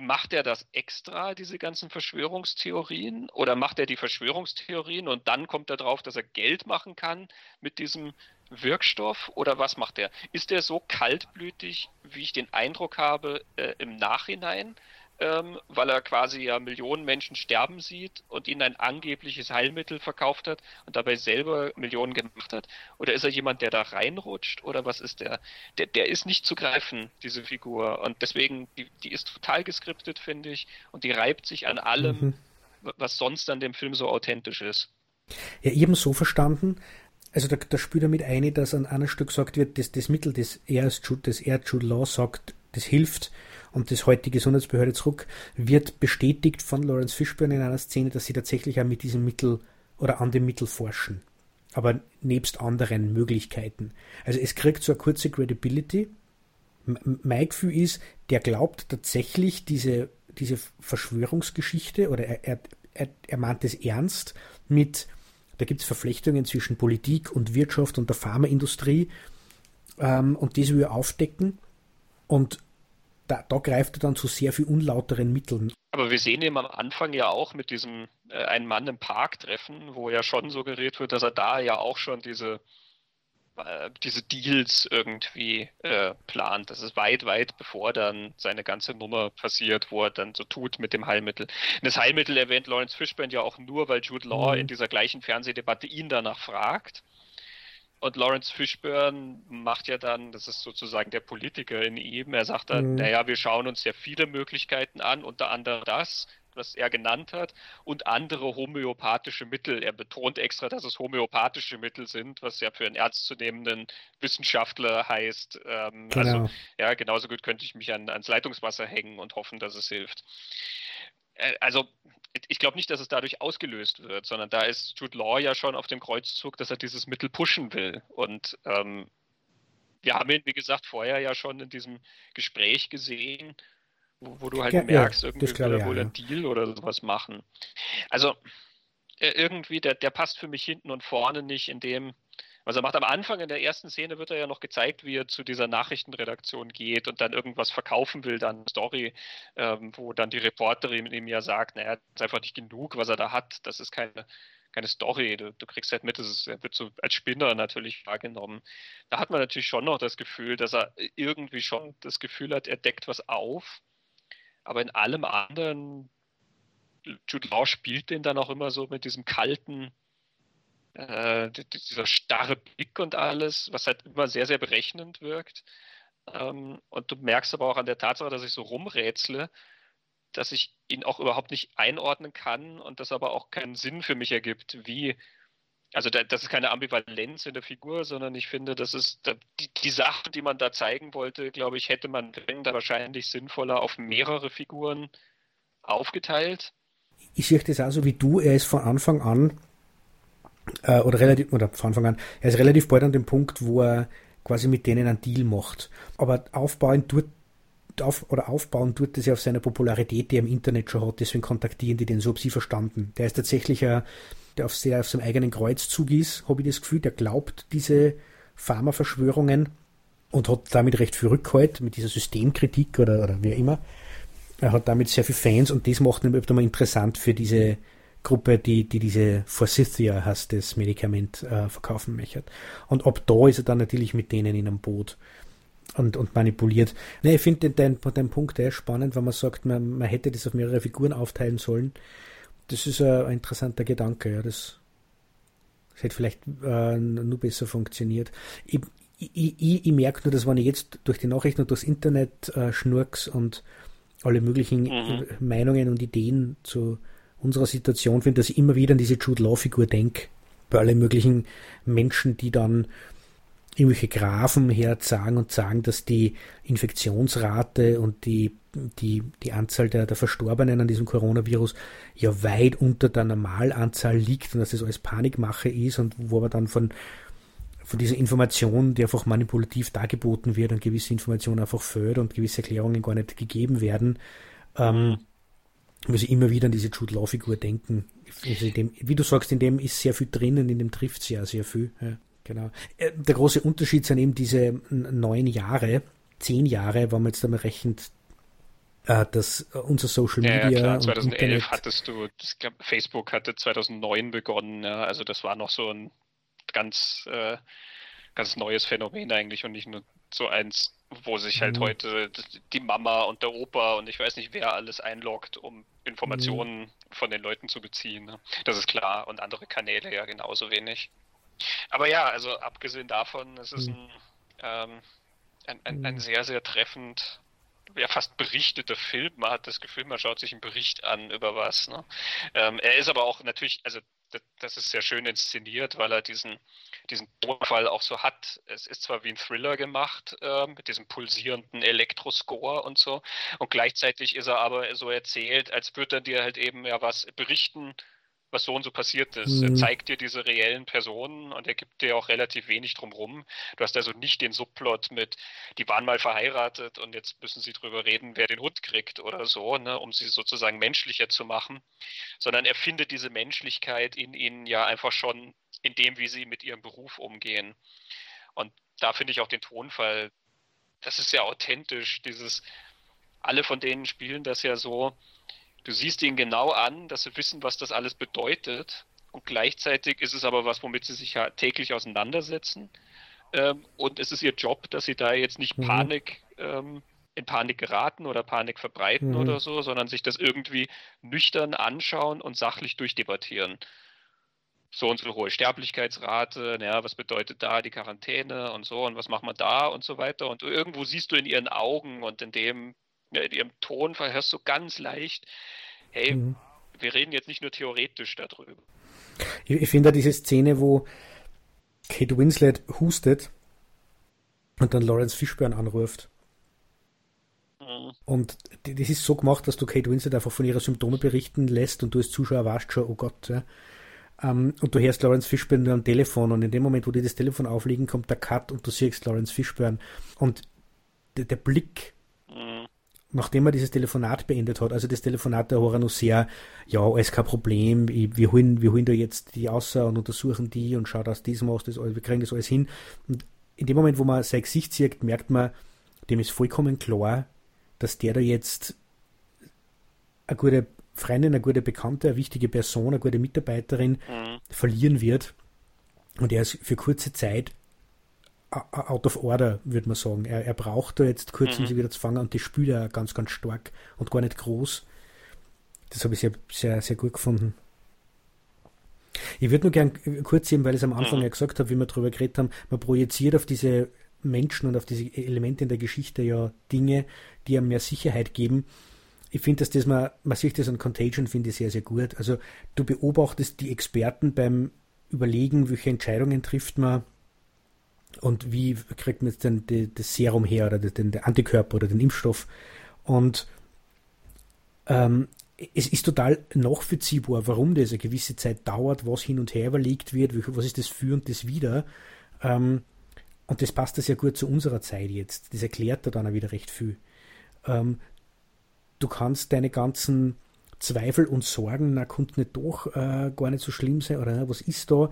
macht er das extra, diese ganzen Verschwörungstheorien? Oder macht er die Verschwörungstheorien und dann kommt er drauf, dass er Geld machen kann mit diesem Wirkstoff? Oder was macht er? Ist er so kaltblütig, wie ich den Eindruck habe, äh, im Nachhinein? Ähm, weil er quasi ja Millionen Menschen sterben sieht und ihnen ein angebliches Heilmittel verkauft hat und dabei selber Millionen gemacht hat? Oder ist er jemand, der da reinrutscht? Oder was ist der? Der, der ist nicht zu greifen, diese Figur. Und deswegen, die, die ist total geskriptet, finde ich. Und die reibt sich an allem, mhm. was sonst an dem Film so authentisch ist. Ja, eben so verstanden. Also da, da spielt er mit ein, dass an einem Stück gesagt wird, dass das Mittel, das er als Jude, das er Jude Law sagt, das hilft und das heute Gesundheitsbehörde zurück, wird bestätigt von Lawrence Fishburne in einer Szene, dass sie tatsächlich auch mit diesem Mittel oder an dem Mittel forschen. Aber nebst anderen Möglichkeiten. Also es kriegt so eine kurze Credibility. Mein Gefühl ist, der glaubt tatsächlich diese, diese Verschwörungsgeschichte oder er, er, er, er meint es ernst mit, da gibt es Verflechtungen zwischen Politik und Wirtschaft und der Pharmaindustrie ähm, und das will er aufdecken und da, da greift er dann zu sehr viel unlauteren Mitteln. Aber wir sehen ihn am Anfang ja auch mit diesem äh, Ein Mann im Park treffen, wo ja schon suggeriert wird, dass er da ja auch schon diese, äh, diese Deals irgendwie äh, plant. Das ist weit, weit bevor dann seine ganze Nummer passiert, wo er dann so tut mit dem Heilmittel. Und das Heilmittel erwähnt Lawrence Fishburne ja auch nur, weil Jude Law mhm. in dieser gleichen Fernsehdebatte ihn danach fragt. Und Lawrence Fishburne macht ja dann, das ist sozusagen der Politiker in ihm, er sagt dann, mhm. naja, wir schauen uns ja viele Möglichkeiten an, unter anderem das, was er genannt hat, und andere homöopathische Mittel. Er betont extra, dass es homöopathische Mittel sind, was ja für einen ernstzunehmenden Wissenschaftler heißt. Ähm, also, genau. Also, ja, genauso gut könnte ich mich an, ans Leitungswasser hängen und hoffen, dass es hilft. Äh, also, ich glaube nicht, dass es dadurch ausgelöst wird, sondern da ist Jude Law ja schon auf dem Kreuzzug, dass er dieses Mittel pushen will. Und ähm, wir haben ihn, wie gesagt, vorher ja schon in diesem Gespräch gesehen, wo, wo du halt ja, merkst, irgendwie will er wohl ja, einen Deal oder sowas machen. Also äh, irgendwie, der, der passt für mich hinten und vorne nicht in dem, was er macht am Anfang in der ersten Szene wird er ja noch gezeigt, wie er zu dieser Nachrichtenredaktion geht und dann irgendwas verkaufen will, dann Story, ähm, wo dann die Reporterin ihm ja sagt, naja, das ist einfach nicht genug, was er da hat. Das ist keine, keine Story. Du, du kriegst halt mit, ist, er wird so als Spinner natürlich wahrgenommen. Da hat man natürlich schon noch das Gefühl, dass er irgendwie schon das Gefühl hat, er deckt was auf. Aber in allem anderen, Jude Law spielt den dann auch immer so mit diesem kalten, äh, dieser starre Blick und alles, was halt immer sehr, sehr berechnend wirkt. Ähm, und du merkst aber auch an der Tatsache, dass ich so rumrätsle, dass ich ihn auch überhaupt nicht einordnen kann und das aber auch keinen Sinn für mich ergibt, wie, also da, das ist keine Ambivalenz in der Figur, sondern ich finde, das ist die, die Sachen, die man da zeigen wollte, glaube ich, hätte man da wahrscheinlich sinnvoller auf mehrere Figuren aufgeteilt. Ich sehe das auch so wie du, er ist von Anfang an äh, oder relativ, oder von Anfang an, er ist relativ bald an dem Punkt, wo er quasi mit denen einen Deal macht. Aber aufbauen tut auf, oder aufbauen tut das ja auf seiner Popularität, die er im Internet schon hat, deswegen kontaktieren die den, so ob sie verstanden. Der ist tatsächlich ein, der auf sehr auf seinem eigenen Kreuzzug ist, habe ich das Gefühl, der glaubt diese Pharmaverschwörungen und hat damit recht viel Rückhalt mit dieser Systemkritik oder, oder wie immer. Er hat damit sehr viele Fans und das macht ihn öfter mal interessant für diese Gruppe, die, die diese Forsythia heißt, das Medikament äh, verkaufen möchte. Und ab da ist er dann natürlich mit denen in einem Boot und, und manipuliert. Ne, ich finde den, den, den Punkt echt spannend, wenn man sagt, man, man hätte das auf mehrere Figuren aufteilen sollen. Das ist ein, ein interessanter Gedanke, ja. Das, das hätte vielleicht äh, nur besser funktioniert. Ich, ich, ich, ich merke nur, dass wenn ich jetzt durch die Nachrichten und durchs Internet äh, schnurks und alle möglichen mhm. Meinungen und Ideen zu unserer Situation finde, dass ich immer wieder an diese Jude Law-Figur denke. Bei allen möglichen Menschen, die dann irgendwelche Graphen herzagen und sagen, dass die Infektionsrate und die, die, die Anzahl der, der Verstorbenen an diesem Coronavirus ja weit unter der Normalanzahl liegt und dass das alles Panikmache ist und wo aber dann von, von dieser Information, die einfach manipulativ dargeboten wird und gewisse Informationen einfach fehlt und gewisse Erklärungen gar nicht gegeben werden, ähm, muss ich immer wieder an diese Jude Law-Figur denken. Also dem, wie du sagst, in dem ist sehr viel drinnen, in dem trifft sehr, sehr viel. Ja, genau. Äh, der große Unterschied sind eben diese neun Jahre, zehn Jahre, wenn man jetzt damit rechnet, äh, dass unser Social Media. Ja, ja klar, 2011 Internet hattest du, ich glaube, Facebook hatte 2009 begonnen, ja, also das war noch so ein ganz, äh, ganz neues Phänomen eigentlich und nicht nur so eins, wo sich halt mhm. heute die Mama und der Opa und ich weiß nicht wer alles einloggt, um Informationen mhm. von den Leuten zu beziehen. Ne? Das ist klar. Und andere Kanäle ja genauso wenig. Aber ja, also abgesehen davon, es ist mhm. ein, ähm, ein, ein, ein, mhm. sehr, sehr treffend, ja fast berichteter Film. Man hat das Gefühl, man schaut sich einen Bericht an über was. Ne? Ähm, er ist aber auch natürlich, also das ist sehr schön inszeniert, weil er diesen, diesen Tonfall auch so hat. Es ist zwar wie ein Thriller gemacht, äh, mit diesem pulsierenden Elektroscore und so, und gleichzeitig ist er aber so erzählt, als würde er dir halt eben ja was berichten, was so und so passiert ist. Mhm. Er zeigt dir diese reellen Personen und er gibt dir auch relativ wenig drumrum. Du hast also nicht den Subplot mit, die waren mal verheiratet und jetzt müssen sie drüber reden, wer den Hund kriegt oder so, ne, um sie sozusagen menschlicher zu machen, sondern er findet diese Menschlichkeit in ihnen ja einfach schon in dem, wie sie mit ihrem Beruf umgehen. Und da finde ich auch den Tonfall, das ist ja authentisch, dieses, alle von denen spielen das ja so, Du siehst ihnen genau an, dass sie wissen, was das alles bedeutet. Und gleichzeitig ist es aber was, womit sie sich ja täglich auseinandersetzen. Ähm, und es ist ihr Job, dass sie da jetzt nicht mhm. Panik, ähm, in Panik geraten oder Panik verbreiten mhm. oder so, sondern sich das irgendwie nüchtern anschauen und sachlich durchdebattieren. So und so hohe Sterblichkeitsrate, ja, was bedeutet da die Quarantäne und so und was macht man da und so weiter. Und irgendwo siehst du in ihren Augen und in dem, in ihrem Ton verhörst du ganz leicht, hey, mhm. wir reden jetzt nicht nur theoretisch darüber. Ich, ich finde diese Szene, wo Kate Winslet hustet und dann Lawrence Fishburne anruft. Mhm. Und das ist so gemacht, dass du Kate Winslet einfach von ihren Symptomen berichten lässt und du als Zuschauer weißt schon, oh Gott, ja. Um, und du hörst Lawrence Fishburne am Telefon und in dem Moment, wo die das Telefon auflegen, kommt der Cut und du siehst Lawrence Fishburne und der, der Blick nachdem er dieses Telefonat beendet hat, also das Telefonat der Horan sehr, ja, alles kein Problem, wir holen, wir holen da jetzt die außer und untersuchen die und schauen, dass dies machst, das alles, wir kriegen das alles hin. Und in dem Moment, wo man sein Gesicht sieht, merkt man, dem ist vollkommen klar, dass der da jetzt eine gute Freundin, eine gute Bekannte, eine wichtige Person, eine gute Mitarbeiterin mhm. verlieren wird. Und er ist für kurze Zeit out of order, würde man sagen. Er, er braucht da jetzt kurz, mhm. um sie wieder zu fangen und die spielt er ganz, ganz stark und gar nicht groß. Das habe ich sehr, sehr, sehr gut gefunden. Ich würde nur gern kurz sehen, weil ich es am Anfang mhm. ja gesagt habe, wie wir darüber geredet haben, man projiziert auf diese Menschen und auf diese Elemente in der Geschichte ja Dinge, die einem mehr Sicherheit geben. Ich finde, dass das man, man sieht das an Contagion, finde ich sehr, sehr gut. Also du beobachtest die Experten beim Überlegen, welche Entscheidungen trifft man, und wie kriegt man jetzt denn das Serum her oder den, den Antikörper oder den Impfstoff. Und ähm, es ist total nachvollziehbar, warum das eine gewisse Zeit dauert, was hin und her überlegt wird, was ist das für und das wieder. Ähm, und das passt ja gut zu unserer Zeit jetzt. Das erklärt da dann auch wieder recht viel. Ähm, du kannst deine ganzen Zweifel und Sorgen, na, könnte nicht doch äh, gar nicht so schlimm sein, oder was ist da?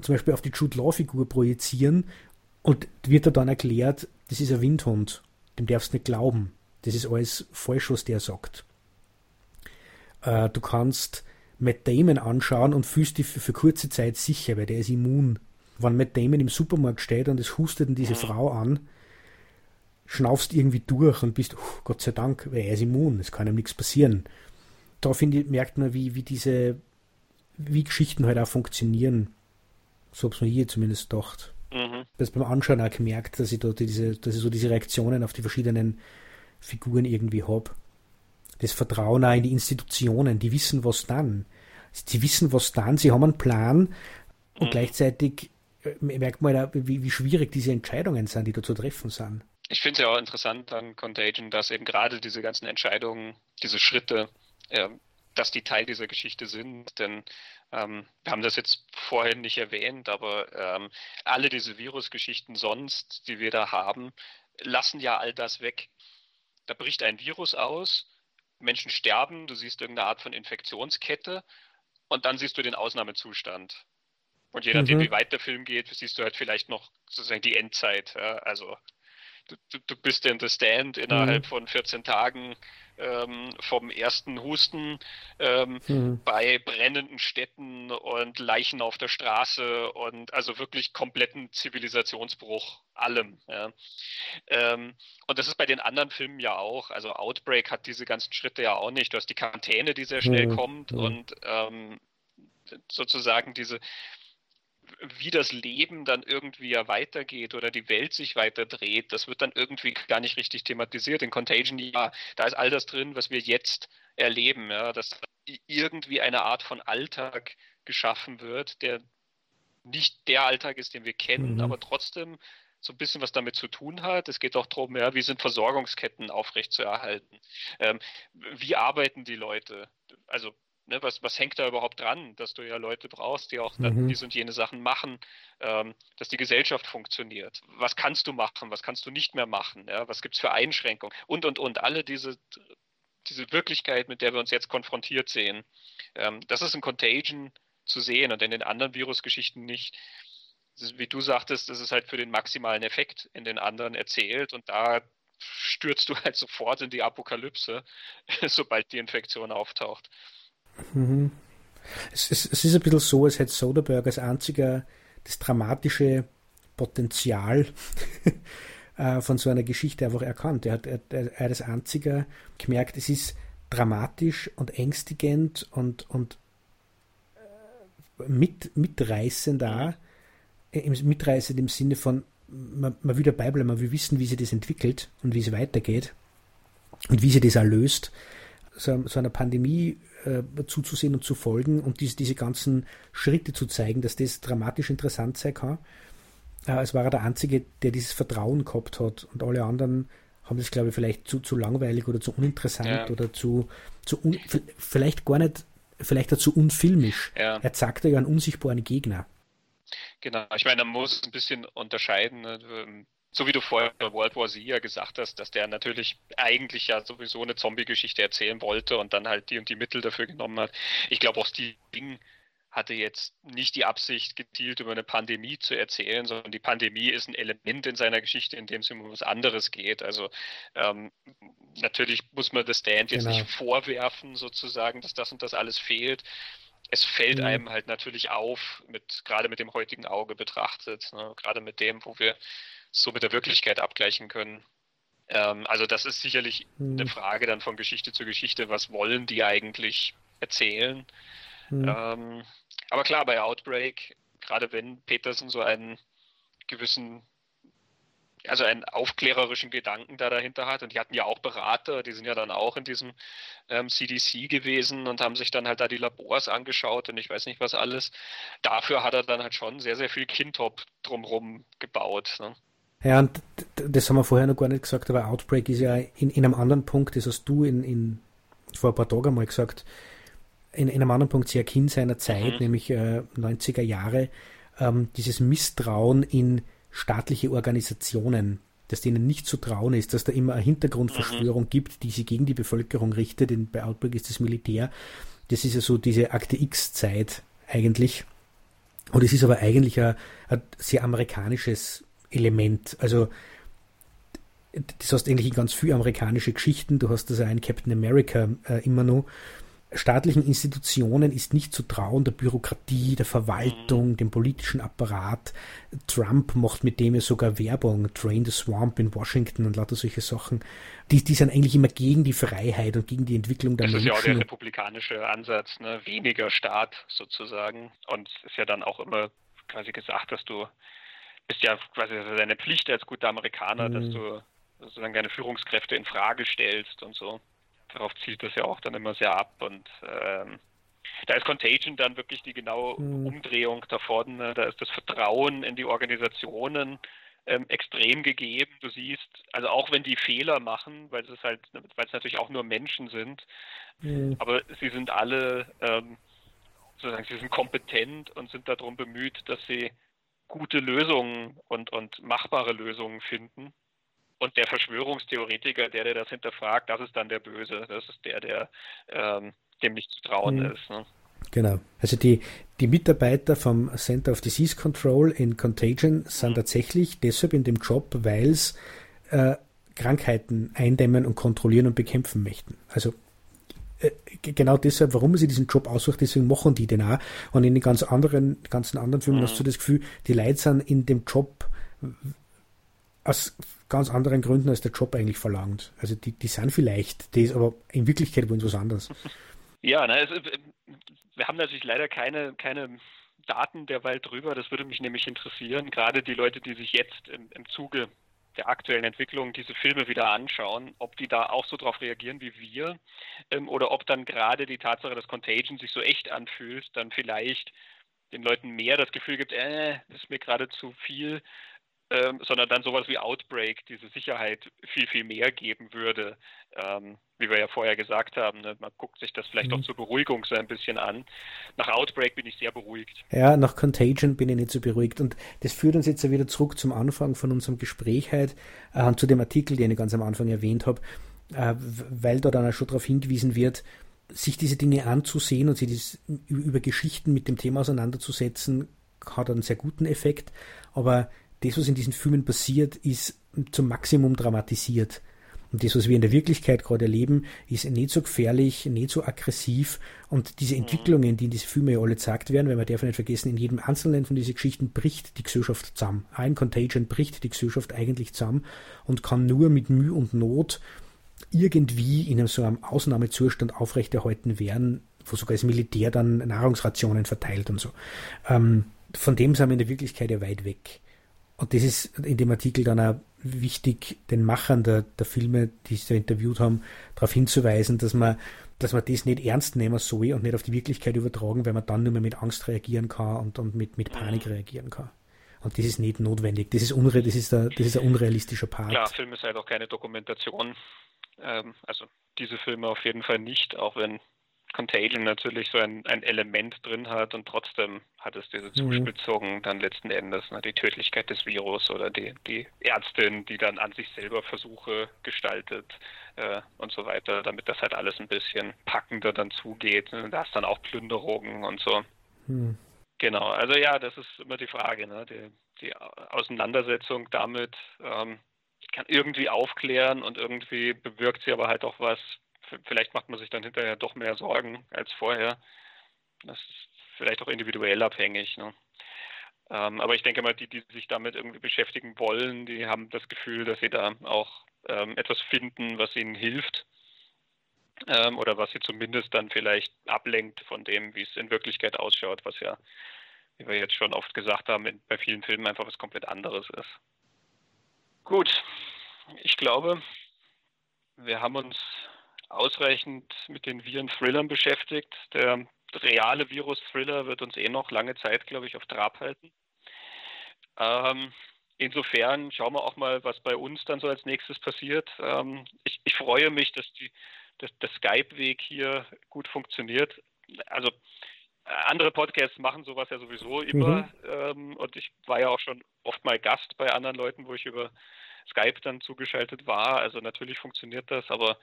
Zum Beispiel auf die Jude Law-Figur projizieren und wird da dann erklärt, das ist ein Windhund, dem darfst du nicht glauben. Das ist alles falsch, was der sagt. Äh, du kannst Matt Damon anschauen und fühlst dich für, für, kurze Zeit sicher, weil der ist immun. Wenn Matt Damon im Supermarkt steht und es hustet ihn diese Frau an, schnaufst irgendwie durch und bist, oh, Gott sei Dank, weil er ist immun, es kann ihm nichts passieren. Da finde ich, merkt man, wie, wie diese, wie Geschichten halt auch funktionieren. So habe es mir hier zumindest gedacht. Mhm. Das beim Anschauen auch gemerkt, dass ich dort diese, dass ich so diese Reaktionen auf die verschiedenen Figuren irgendwie habe. Das Vertrauen auch in die Institutionen, die wissen, was dann. Sie wissen, was dann, sie haben einen Plan und mhm. gleichzeitig äh, merkt man auch, wie, wie schwierig diese Entscheidungen sind, die da zu treffen sind. Ich finde es ja auch interessant an Contagion, dass eben gerade diese ganzen Entscheidungen, diese Schritte, äh, dass die Teil dieser Geschichte sind. Denn ähm, wir haben das jetzt vorhin nicht erwähnt, aber ähm, alle diese Virusgeschichten sonst, die wir da haben, lassen ja all das weg. Da bricht ein Virus aus, Menschen sterben, du siehst irgendeine Art von Infektionskette und dann siehst du den Ausnahmezustand. Und je nachdem, mhm. wie weit der Film geht, siehst du halt vielleicht noch sozusagen die Endzeit. Ja? Also du, du, bist in The Stand innerhalb mhm. von 14 Tagen ähm, vom ersten Husten ähm, mhm. bei brennenden Städten und Leichen auf der Straße und also wirklich kompletten Zivilisationsbruch allem. Ja. Ähm, und das ist bei den anderen Filmen ja auch. Also Outbreak hat diese ganzen Schritte ja auch nicht. Du hast die Quarantäne, die sehr schnell mhm. kommt mhm. und ähm, sozusagen diese wie das Leben dann irgendwie ja weitergeht oder die Welt sich weiter dreht, das wird dann irgendwie gar nicht richtig thematisiert. In Contagion, ja, da ist all das drin, was wir jetzt erleben, ja, dass irgendwie eine Art von Alltag geschaffen wird, der nicht der Alltag ist, den wir kennen, mhm. aber trotzdem so ein bisschen was damit zu tun hat. Es geht auch darum, ja, wie sind Versorgungsketten aufrechtzuerhalten? Ähm, wie arbeiten die Leute? Also Ne, was, was hängt da überhaupt dran, dass du ja Leute brauchst, die auch mhm. diese und jene Sachen machen, ähm, dass die Gesellschaft funktioniert. Was kannst du machen, was kannst du nicht mehr machen, ja? was gibt es für Einschränkungen und, und, und. Alle diese, diese Wirklichkeit, mit der wir uns jetzt konfrontiert sehen, ähm, das ist in Contagion zu sehen und in den anderen Virusgeschichten nicht. Wie du sagtest, das ist halt für den maximalen Effekt in den anderen erzählt und da stürzt du halt sofort in die Apokalypse, sobald die Infektion auftaucht. Mhm. Es, es, es, ist ein bisschen so, als hätte Soderbergh als einziger das dramatische Potenzial äh, von so einer Geschichte einfach erkannt. Er hat, er, er als einziger gemerkt, es ist dramatisch und ängstigend und, und äh, mit, mitreißend da, äh, mitreißend im Sinne von, man, man will dabei bleiben, man will wissen, wie sich das entwickelt und wie es weitergeht und wie sich das auch löst. So, so einer Pandemie äh, zuzusehen und zu folgen und diese, diese ganzen Schritte zu zeigen, dass das dramatisch interessant sein kann. Äh, es war er der Einzige, der dieses Vertrauen gehabt hat und alle anderen haben das, glaube ich, vielleicht zu, zu langweilig oder zu uninteressant ja. oder zu, zu un, vielleicht gar nicht, vielleicht auch zu unfilmisch. Ja. Er zeigt ja einen unsichtbaren Gegner. Genau, ich meine, man muss ein bisschen unterscheiden. Ne? So wie du vorher bei World War Z ja gesagt hast, dass der natürlich eigentlich ja sowieso eine Zombie-Geschichte erzählen wollte und dann halt die und die Mittel dafür genommen hat. Ich glaube auch Steve Ding hatte jetzt nicht die Absicht, gezielt über eine Pandemie zu erzählen, sondern die Pandemie ist ein Element in seiner Geschichte, in dem es um was anderes geht. Also ähm, natürlich muss man das Stand jetzt genau. nicht vorwerfen, sozusagen, dass das und das alles fehlt. Es fällt mhm. einem halt natürlich auf, mit, gerade mit dem heutigen Auge betrachtet, ne? gerade mit dem, wo wir so mit der Wirklichkeit abgleichen können. Ähm, also das ist sicherlich mhm. eine Frage dann von Geschichte zu Geschichte, was wollen die eigentlich erzählen. Mhm. Ähm, aber klar, bei Outbreak, gerade wenn Peterson so einen gewissen also einen aufklärerischen Gedanken da dahinter hat. Und die hatten ja auch Berater, die sind ja dann auch in diesem ähm, CDC gewesen und haben sich dann halt da die Labors angeschaut und ich weiß nicht was alles. Dafür hat er dann halt schon sehr, sehr viel Kindtop drumherum gebaut. Ne? Ja, und das haben wir vorher noch gar nicht gesagt, aber Outbreak ist ja in, in einem anderen Punkt, das hast du in, in, vor ein paar Tagen mal gesagt, in, in einem anderen Punkt sehr Kind seiner Zeit, mhm. nämlich äh, 90er Jahre, ähm, dieses Misstrauen in staatliche Organisationen, dass denen nicht zu trauen ist, dass da immer eine Hintergrundverschwörung mhm. gibt, die sich gegen die Bevölkerung richtet. In, bei Outbreak ist das Militär. Das ist ja so diese Akte X-Zeit eigentlich. Und es ist aber eigentlich ein, ein sehr amerikanisches Element. Also das hast eigentlich in ganz viele amerikanische Geschichten. Du hast also einen Captain America äh, immer noch staatlichen Institutionen ist nicht zu trauen, der Bürokratie, der Verwaltung, mhm. dem politischen Apparat. Trump macht mit dem ja sogar Werbung, Drain the Swamp in Washington und lauter solche Sachen. Die, die sind eigentlich immer gegen die Freiheit und gegen die Entwicklung der das Menschen. Das ist ja auch der republikanische Ansatz, ne? weniger Staat sozusagen. Und es ist ja dann auch immer quasi gesagt, dass du bist ja quasi deine Pflicht als guter Amerikaner, mhm. dass du sozusagen deine Führungskräfte in Frage stellst und so darauf zielt das ja auch dann immer sehr ab und ähm, da ist Contagion dann wirklich die genaue mhm. Umdrehung davon. Ne? Da ist das Vertrauen in die Organisationen ähm, extrem gegeben. Du siehst, also auch wenn die Fehler machen, weil es halt, weil es natürlich auch nur Menschen sind, mhm. aber sie sind alle ähm, sozusagen, sie sind kompetent und sind darum bemüht, dass sie gute Lösungen und, und machbare Lösungen finden. Und der Verschwörungstheoretiker, der, der das hinterfragt, das ist dann der Böse. Das ist der, der ähm, dem nicht zu trauen mhm. ist. Ne? Genau. Also die, die Mitarbeiter vom Center of Disease Control in Contagion sind mhm. tatsächlich deshalb in dem Job, weil es äh, Krankheiten eindämmen und kontrollieren und bekämpfen möchten. Also genau deshalb, warum sie diesen Job aussucht, deswegen machen die den auch. Und in den ganz anderen, ganzen anderen Filmen mhm. hast du das Gefühl, die Leute sind in dem Job aus ganz anderen Gründen, als der Job eigentlich verlangt. Also die, die sind vielleicht das, aber in Wirklichkeit wollen sie was anderes. Ja, ne, also, wir haben natürlich leider keine, keine Daten derweil drüber. Das würde mich nämlich interessieren. Gerade die Leute, die sich jetzt im, im Zuge der aktuellen Entwicklung diese Filme wieder anschauen, ob die da auch so drauf reagieren wie wir ähm, oder ob dann gerade die Tatsache, dass Contagion sich so echt anfühlt, dann vielleicht den Leuten mehr das Gefühl gibt, äh, das ist mir gerade zu viel, ähm, sondern dann sowas wie Outbreak diese Sicherheit viel, viel mehr geben würde. Ähm, wie wir ja vorher gesagt haben, ne? man guckt sich das vielleicht mhm. auch zur Beruhigung so ein bisschen an. Nach Outbreak bin ich sehr beruhigt. Ja, nach Contagion bin ich nicht so beruhigt. Und das führt uns jetzt wieder zurück zum Anfang von unserem Gespräch heute, äh, zu dem Artikel, den ich ganz am Anfang erwähnt habe, äh, weil da dann auch schon darauf hingewiesen wird, sich diese Dinge anzusehen und sich das, über Geschichten mit dem Thema auseinanderzusetzen, hat einen sehr guten Effekt. Aber das, was in diesen Filmen passiert, ist zum Maximum dramatisiert. Und das, was wir in der Wirklichkeit gerade erleben, ist nicht so gefährlich, nicht so aggressiv. Und diese mhm. Entwicklungen, die in diese Filme ja alle gezeigt werden, weil man darf nicht vergessen, in jedem einzelnen von diesen Geschichten bricht die Gesellschaft zusammen. Ein Contagion bricht die Gesellschaft eigentlich zusammen und kann nur mit Mühe und Not irgendwie in einem so einem Ausnahmezustand aufrechterhalten werden, wo sogar das Militär dann Nahrungsrationen verteilt und so. Ähm, von dem sind wir in der Wirklichkeit ja weit weg. Und das ist in dem Artikel dann auch wichtig, den Machern der, der Filme, die sie da interviewt haben, darauf hinzuweisen, dass man, dass man das nicht ernst nehmen soll und nicht auf die Wirklichkeit übertragen, weil man dann nur mehr mit Angst reagieren kann und, und mit, mit Panik reagieren kann. Und das ist nicht notwendig. Das ist, unre das ist, ein, das ist ein unrealistischer Part. Klar, Film ist halt auch keine Dokumentation. Ähm, also diese Filme auf jeden Fall nicht, auch wenn Contagion natürlich so ein, ein Element drin hat und trotzdem hat es diese. Zuspitzung mhm. dann letzten Endes, ne, die Tödlichkeit des Virus oder die, die Ärztin, die dann an sich selber Versuche gestaltet äh, und so weiter, damit das halt alles ein bisschen packender dann zugeht. Ne, da ist dann auch Plünderungen und so. Mhm. Genau, also ja, das ist immer die Frage, ne, die, die Auseinandersetzung damit. Ähm, kann irgendwie aufklären und irgendwie bewirkt sie aber halt auch was, vielleicht macht man sich dann hinterher doch mehr Sorgen als vorher. Das ist vielleicht auch individuell abhängig. Ne? Ähm, aber ich denke mal, die, die sich damit irgendwie beschäftigen wollen, die haben das Gefühl, dass sie da auch ähm, etwas finden, was ihnen hilft. Ähm, oder was sie zumindest dann vielleicht ablenkt von dem, wie es in Wirklichkeit ausschaut, was ja, wie wir jetzt schon oft gesagt haben, in, bei vielen Filmen einfach was komplett anderes ist. Gut, ich glaube, wir haben uns ausreichend mit den Viren-Thrillern beschäftigt. Der reale Virus-Thriller wird uns eh noch lange Zeit, glaube ich, auf Trab halten. Ähm, insofern schauen wir auch mal, was bei uns dann so als nächstes passiert. Ähm, ich, ich, freue mich, dass, die, dass der Skype-Weg hier gut funktioniert. Also andere Podcasts machen sowas ja sowieso immer. Mhm. Ähm, und ich war ja auch schon oft mal Gast bei anderen Leuten, wo ich über Skype dann zugeschaltet war. Also natürlich funktioniert das, aber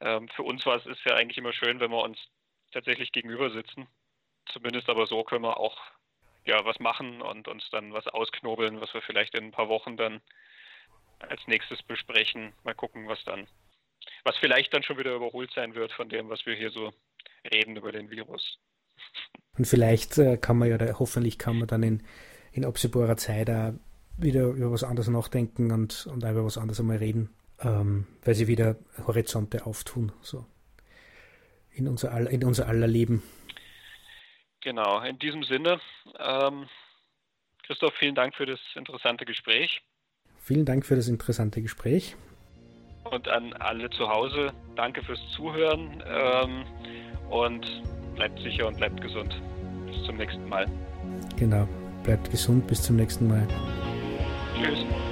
ähm, für uns war es ist ja eigentlich immer schön, wenn wir uns tatsächlich gegenüber sitzen. Zumindest aber so können wir auch ja was machen und uns dann was ausknobeln, was wir vielleicht in ein paar Wochen dann als nächstes besprechen. Mal gucken, was dann, was vielleicht dann schon wieder überholt sein wird von dem, was wir hier so reden über den Virus. Und vielleicht äh, kann man ja, hoffentlich kann man dann in, in absehbarer Zeit auch wieder über was anderes nachdenken und, und über was anderes einmal reden ähm, weil sie wieder Horizonte auftun, so in unser, aller, in unser aller Leben. Genau, in diesem Sinne, ähm, Christoph, vielen Dank für das interessante Gespräch. Vielen Dank für das interessante Gespräch. Und an alle zu Hause, danke fürs Zuhören ähm, und bleibt sicher und bleibt gesund. Bis zum nächsten Mal. Genau, bleibt gesund, bis zum nächsten Mal. Cheers.